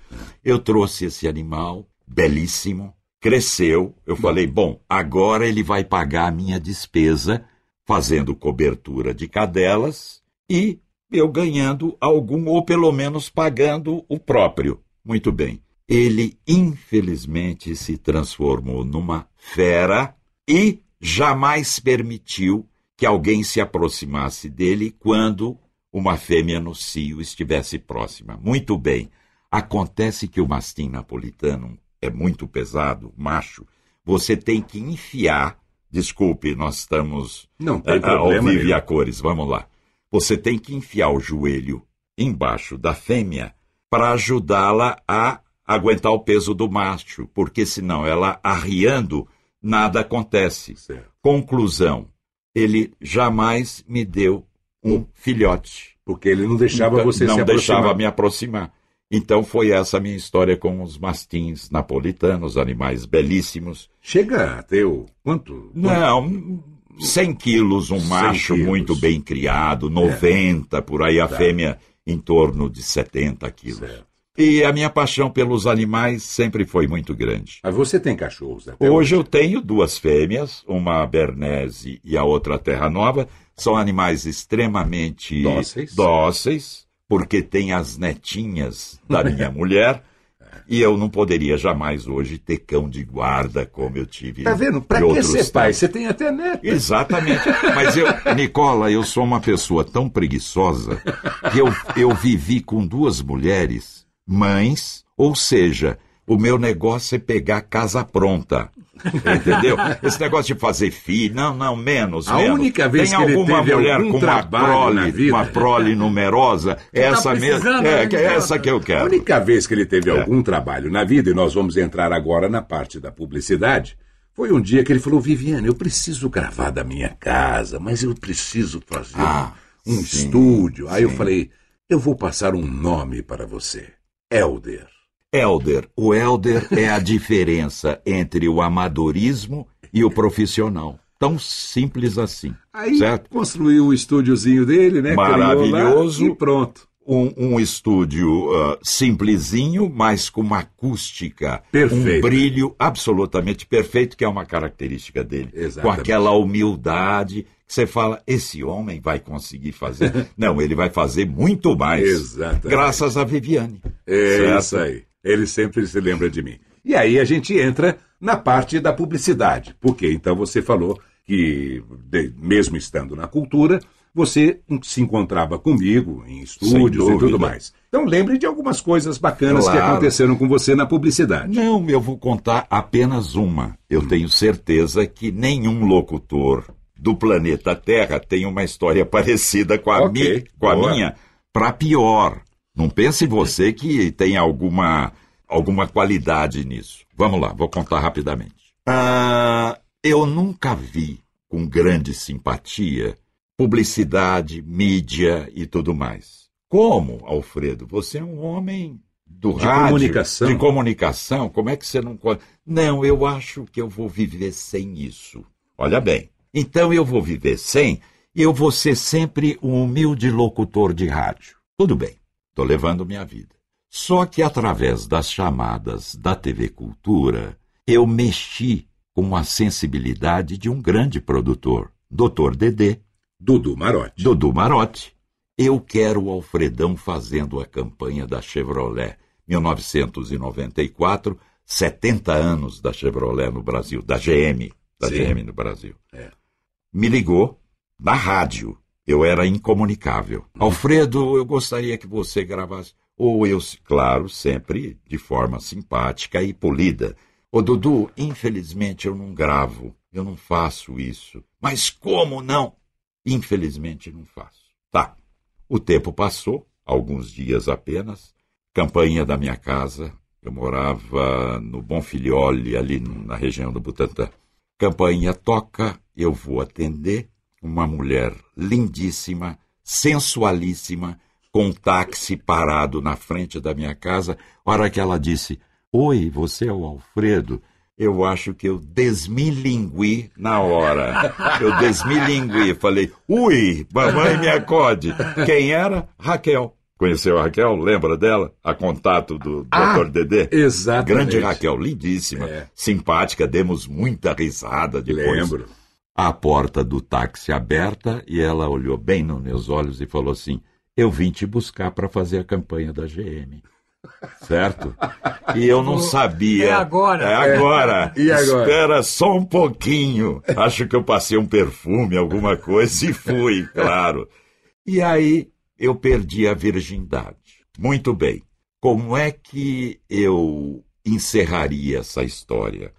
eu trouxe esse animal belíssimo, cresceu. Eu falei, bom, agora ele vai pagar a minha despesa fazendo cobertura de cadelas e eu ganhando algum, ou pelo menos pagando o próprio. Muito bem. Ele, infelizmente, se transformou numa fera e jamais permitiu que alguém se aproximasse dele quando uma fêmea no cio estivesse próxima. Muito bem. Acontece que o mastim napolitano é muito pesado, macho. Você tem que enfiar. Desculpe, nós estamos Não tem ao problema vivo e a cores. Vamos lá. Você tem que enfiar o joelho embaixo da fêmea para ajudá-la a aguentar o peso do macho, porque senão ela arriando, nada acontece. Certo. Conclusão: ele jamais me deu um filhote. Porque ele não deixava Nunca- você não se deixava aproximar. me aproximar. Então foi essa a minha história com os mastins napolitanos, animais belíssimos. Chega a ter o... Quanto? Não, 100 quilos, um 100 macho quilos. muito bem criado, 90, por aí a Tá. fêmea em torno de 70 quilos. Certo. E a minha paixão pelos animais sempre foi muito grande. Mas você tem cachorros até Hoje eu tenho duas fêmeas, uma Bernese e a outra Terra Nova. São animais extremamente Dóceis. dóceis, porque tem as netinhas da minha mulher. E eu não poderia jamais hoje ter cão de guarda como eu tive. Tá vendo? Pra que ser pai? Você tem até neto. Exatamente. Mas eu, Nicola, eu sou uma pessoa tão preguiçosa que eu, eu vivi com duas mulheres, mães, ou seja, o meu negócio é pegar casa pronta. Entendeu? Esse negócio de fazer filho, não, não, menos, A menos. única vez Tem que ele alguma teve mulher algum com uma prole, uma prole numerosa, essa mesmo, precisando, é, né, que é Nicola? essa que eu A quero. única vez que ele teve É. algum trabalho na vida, e nós vamos entrar agora na parte da publicidade, foi um dia que ele falou: Viviane, eu preciso gravar da minha casa, mas eu preciso fazer Ah, um sim, estúdio. Aí eu sim. falei: eu vou passar um nome para você: Elder. Elder, o Elder é a diferença entre o amadorismo e o profissional. Tão simples assim. Aí certo? construiu o estúdiozinho dele, né? Maravilhoso. E pronto. Um, um estúdio ah, simplesinho, mas com uma acústica, Perfeito. um brilho absolutamente perfeito, que é uma característica dele. Exatamente. Com aquela humildade você fala, esse homem vai conseguir fazer. Não, ele vai fazer muito mais. Exatamente. Graças a Viviane. É Certo? isso aí. Ele sempre se lembra de mim. E aí a gente entra na parte da publicidade. Porque então você falou que, mesmo estando na cultura, você se encontrava comigo em estúdios e tudo mais. Então lembre de algumas coisas bacanas que Claro. aconteceram com você na publicidade. Não, eu vou contar apenas uma. Eu tenho certeza que nenhum locutor do planeta Terra tem uma história parecida com a, Ok, mi- com a minha, para pior. Não pense você que tem alguma, alguma qualidade nisso. Vamos lá, vou contar rapidamente. Ah, eu nunca vi com grande simpatia publicidade, mídia e tudo mais. Como, Alfredo? Você é um homem do De rádio, comunicação. de comunicação. Como é que você não Não, eu acho que eu vou viver sem isso. Olha bem. Então eu vou viver sem e eu vou ser sempre um humilde locutor de rádio. Tudo bem. Estou levando minha vida. Só que através das chamadas da TV Cultura, eu mexi com a sensibilidade de um grande produtor, Dr. Dedê, Dudu Marotti. Dudu Marotti. Eu quero o Alfredão fazendo a campanha da Chevrolet. 1994, 70 anos da Chevrolet no Brasil, da GM, da Sim. GM no Brasil. É. Me ligou na rádio. Eu era incomunicável. Alfredo, eu gostaria que você gravasse. Ou eu, claro, sempre de forma simpática e polida. Ô Dudu, infelizmente eu não gravo, eu não faço isso. Mas como não? Infelizmente não faço. Tá. O tempo passou, alguns dias apenas. Campainha da minha casa. Eu morava no Bom Filhole, ali na região do Butantã. Campainha toca, eu vou atender. Uma mulher lindíssima, sensualíssima, com um táxi parado na frente da minha casa. Hora que ela disse: Oi, você é o Alfredo? Eu acho que eu desmilingui na hora. Eu desmilingui. Falei, ui, mamãe me acode. Quem era? Raquel. Conheceu a Raquel? Lembra dela? A contato do Ah, Dr. Dedê? Exatamente. Grande Raquel, lindíssima, É. simpática, demos muita risada depois. Lembro. A porta do táxi aberta e ela olhou bem nos meus olhos e falou assim: Eu vim te buscar para fazer a campanha da GM. Certo? E eu não sabia. É agora. É agora. E agora? Espera só um pouquinho. Acho que eu passei um perfume, alguma coisa, e fui, claro. E aí eu perdi a virgindade. Muito bem. Como é que eu encerraria essa história?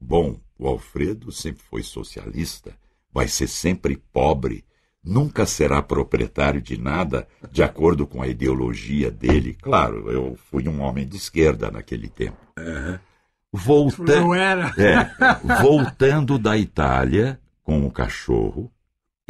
Bom, o Alfredo sempre foi socialista, vai ser sempre pobre, nunca será proprietário de nada de acordo com a ideologia dele. Claro, eu fui um homem de esquerda naquele tempo. Volta... Não era. É, voltando da Itália com o cachorro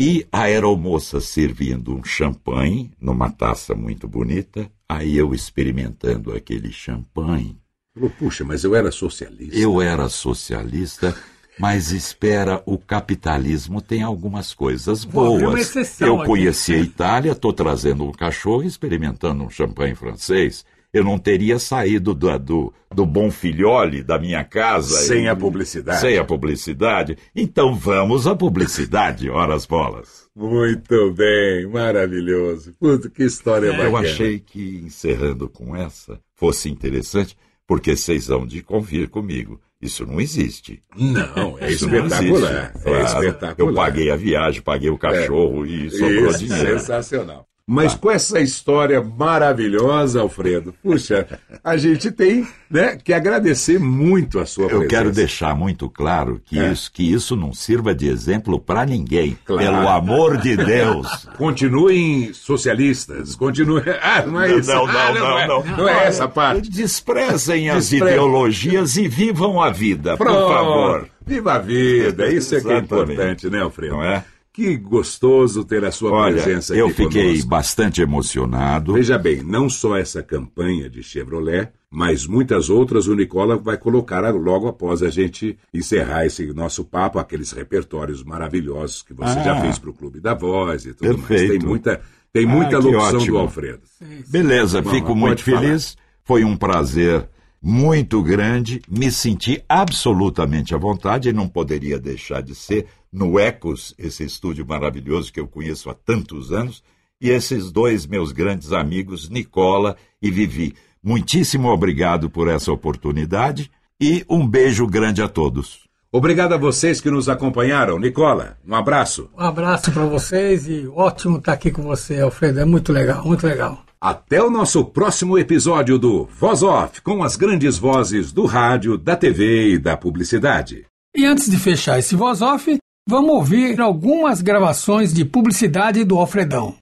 e a aeromoça servindo um champanhe numa taça muito bonita, aí eu experimentando aquele champanhe. Falou, puxa, mas eu era socialista. Eu era socialista, mas espera, o capitalismo tem algumas coisas boas. Eu conheci a Itália, estou trazendo um cachorro experimentando um champanhe francês. Eu não teria saído do, do, do bom filhole da minha casa. Sem e- a publicidade. Sem a publicidade. Então vamos à publicidade, horas bolas. Muito bem, maravilhoso. Puta, que história bacana. Eu achei que, encerrando com essa, fosse interessante, porque vocês vão de convir comigo. Isso não existe. Não, é Isso não espetacular. existe. É Claro. espetacular. Eu paguei a viagem, paguei o cachorro e sobrou Isso, dinheiro. sensacional. Mas com essa história maravilhosa, Alfredo, puxa, a gente tem né, que agradecer muito a sua Eu presença. quero deixar muito claro que, É. isso, que isso não sirva de exemplo para ninguém. Claro. Pelo amor de Deus. Continuem socialistas, continuem... Ah, não é Não, isso. não, Ah, não, é, não. Não é essa parte. Desprezem as Despre- ideologias e vivam a vida, por Pronto. favor. Viva a vida, isso é que é importante, né, Alfredo? Não é? Que gostoso ter a sua Olha, presença aqui eu fiquei conosco. bastante emocionado. Veja bem, não só essa campanha de Chevrolet, mas muitas outras o Nicola vai colocar logo após a gente encerrar esse nosso papo, aqueles repertórios maravilhosos que você Ah. já fez para o Clube da Voz e tudo mais. Tem Perfeito. muita, tem Ah, muita que locução ótimo. do Alfredo. Beleza, Bom, fico muito falar. feliz. Foi um prazer muito grande. Me senti absolutamente à vontade e não poderia deixar de ser no Ecos, esse estúdio maravilhoso que eu conheço há tantos anos, e esses dois meus grandes amigos, Nicola e Vivi. Muitíssimo obrigado por essa oportunidade e um beijo grande a todos. Obrigado a vocês que nos acompanharam. Nicola, um abraço. Um abraço para vocês e ótimo estar aqui com você, Alfredo. É muito legal, muito legal. Até o nosso próximo episódio do Voz Off, com as grandes vozes do rádio, da TV e da publicidade. E antes de fechar esse voz off, vamos ouvir algumas gravações de publicidade do Alfredão.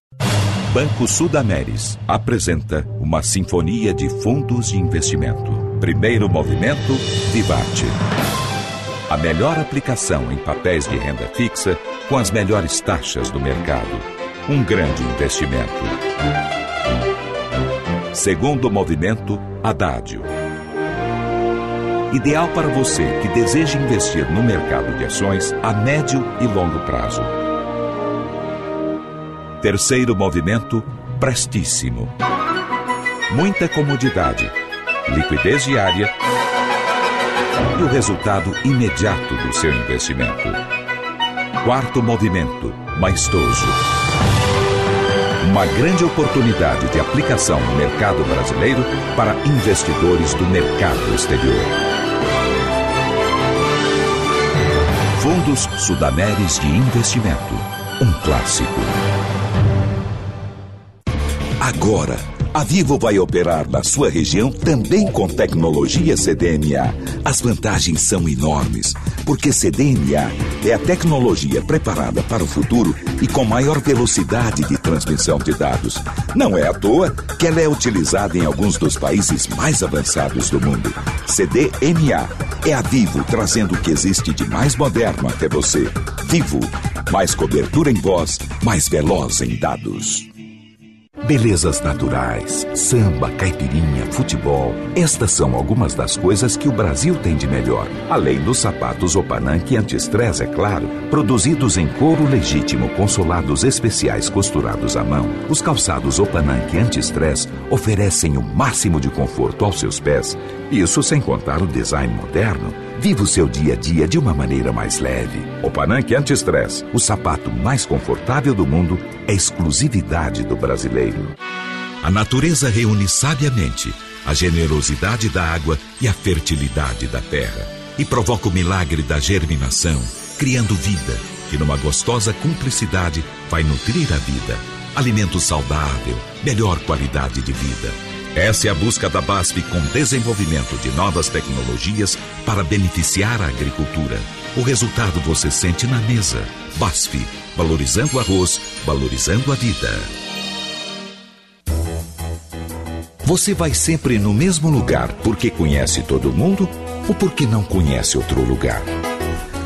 Banco Sudameris apresenta uma sinfonia de fundos de investimento. Primeiro movimento, Vivarte. A melhor aplicação em papéis de renda fixa com as melhores taxas do mercado. Um grande investimento. Segundo movimento, Haddad. Ideal para você que deseja investir no mercado de ações a médio e longo prazo. Terceiro movimento, Prestíssimo. Muita comodidade, liquidez diária e o resultado imediato do seu investimento. Quarto movimento, Maestoso. Uma grande oportunidade de aplicação no mercado brasileiro para investidores do mercado exterior. Fundos Sudameris de Investimento. Um clássico. Agora, a Vivo vai operar na sua região também com tecnologia CDMA. As vantagens são enormes, porque CDMA é a tecnologia preparada para o futuro e com maior velocidade de transmissão de dados. Não é à toa que ela é utilizada em alguns dos países mais avançados do mundo. CDMA é a Vivo trazendo o que existe de mais moderno até você. Vivo, mais cobertura em voz, mais veloz em dados. Belezas naturais, samba, caipirinha, futebol. Estas são algumas das coisas que o Brasil tem de melhor. Além dos sapatos Opananque anti-estresse, é claro, produzidos em couro legítimo com solados especiais costurados à mão. Os calçados Opananque anti-estresse oferecem o máximo de conforto aos seus pés. Isso sem contar o design moderno. Viva o seu dia a dia de uma maneira mais leve. Opananque anti-estresse, o sapato mais confortável do mundo, é exclusividade do brasileiro. A natureza reúne sabiamente a generosidade da água e a fertilidade da terra e provoca o milagre da germinação, criando vida, que numa gostosa cumplicidade vai nutrir a vida. Alimento saudável, melhor qualidade de vida. Essa é a busca da BASF com desenvolvimento de novas tecnologias para beneficiar a agricultura. O resultado você sente na mesa. BASF, valorizando o arroz, valorizando a vida. Você vai sempre no mesmo lugar porque conhece todo mundo ou porque não conhece outro lugar?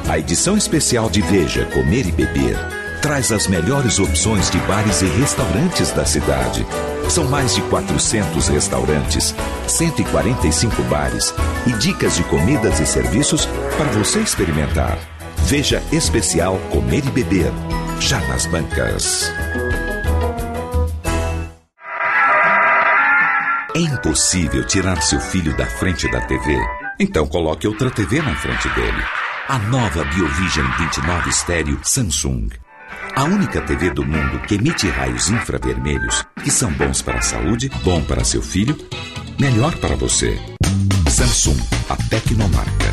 A edição especial de Veja, Comer e Beber traz as melhores opções de bares e restaurantes da cidade. São mais de 400 restaurantes, 145 bares e dicas de comidas e serviços para você experimentar. Veja especial Comer e Beber, já nas bancas. É impossível tirar seu filho da frente da TV? Então coloque outra TV na frente dele. A nova BioVision 29 Estéreo Samsung. A única TV do mundo que emite raios infravermelhos que são bons para a saúde, bom para seu filho, melhor para você. Samsung, a tecnomarca.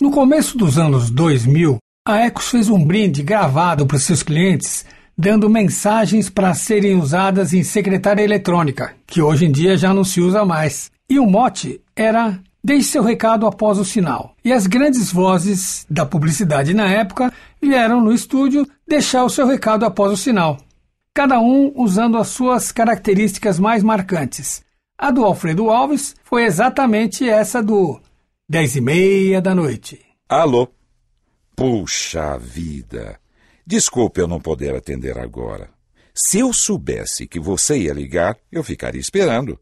No começo dos anos 2000, a Ecos fez um brinde gravado para seus clientes, dando mensagens para serem usadas em secretária eletrônica, que hoje em dia já não se usa mais. E o mote era Deixe seu recado após o sinal. E as grandes vozes da publicidade na época vieram no estúdio deixar o seu recado após o sinal. Cada um usando as suas características mais marcantes. A do Alfredo Alves foi exatamente essa do 10 e meia da noite. Alô? Puxa vida! Desculpe eu não poder atender agora. Se eu soubesse que você ia ligar, eu ficaria esperando.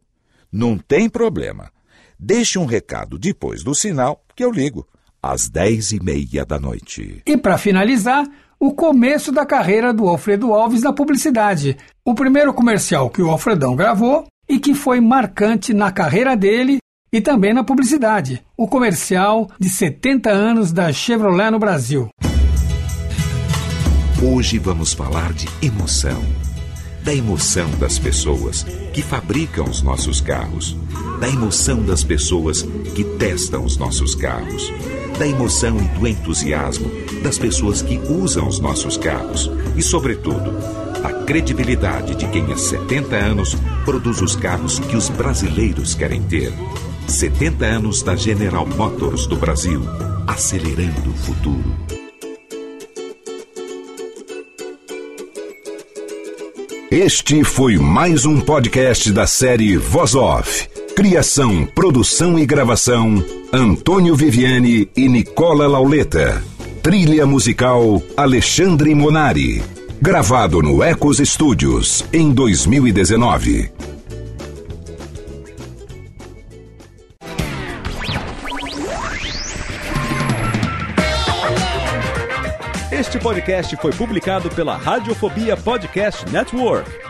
Não tem problema. Deixe um recado depois do sinal que eu ligo, às dez e meia da noite. E para finalizar, o começo da carreira do Alfredo Alves na publicidade. O primeiro comercial que o Alfredão gravou e que foi marcante na carreira dele e também na publicidade. O comercial de 70 anos da Chevrolet no Brasil. Hoje vamos falar de emoção da emoção das pessoas que fabricam os nossos carros, da emoção das pessoas que testam os nossos carros, da emoção e do entusiasmo das pessoas que usam os nossos carros e, sobretudo, a credibilidade de quem há 70 anos produz os carros que os brasileiros querem ter. 70 anos da General Motors do Brasil, acelerando o futuro. Este foi mais um podcast da série Voz Off. Criação, produção e gravação: Antônio Viviane e Nicola Lauleta. Trilha musical: Alexandre Monari. Gravado no Ecos Studios em 2019. Este podcast foi publicado pela Radiofobia Podcast Network.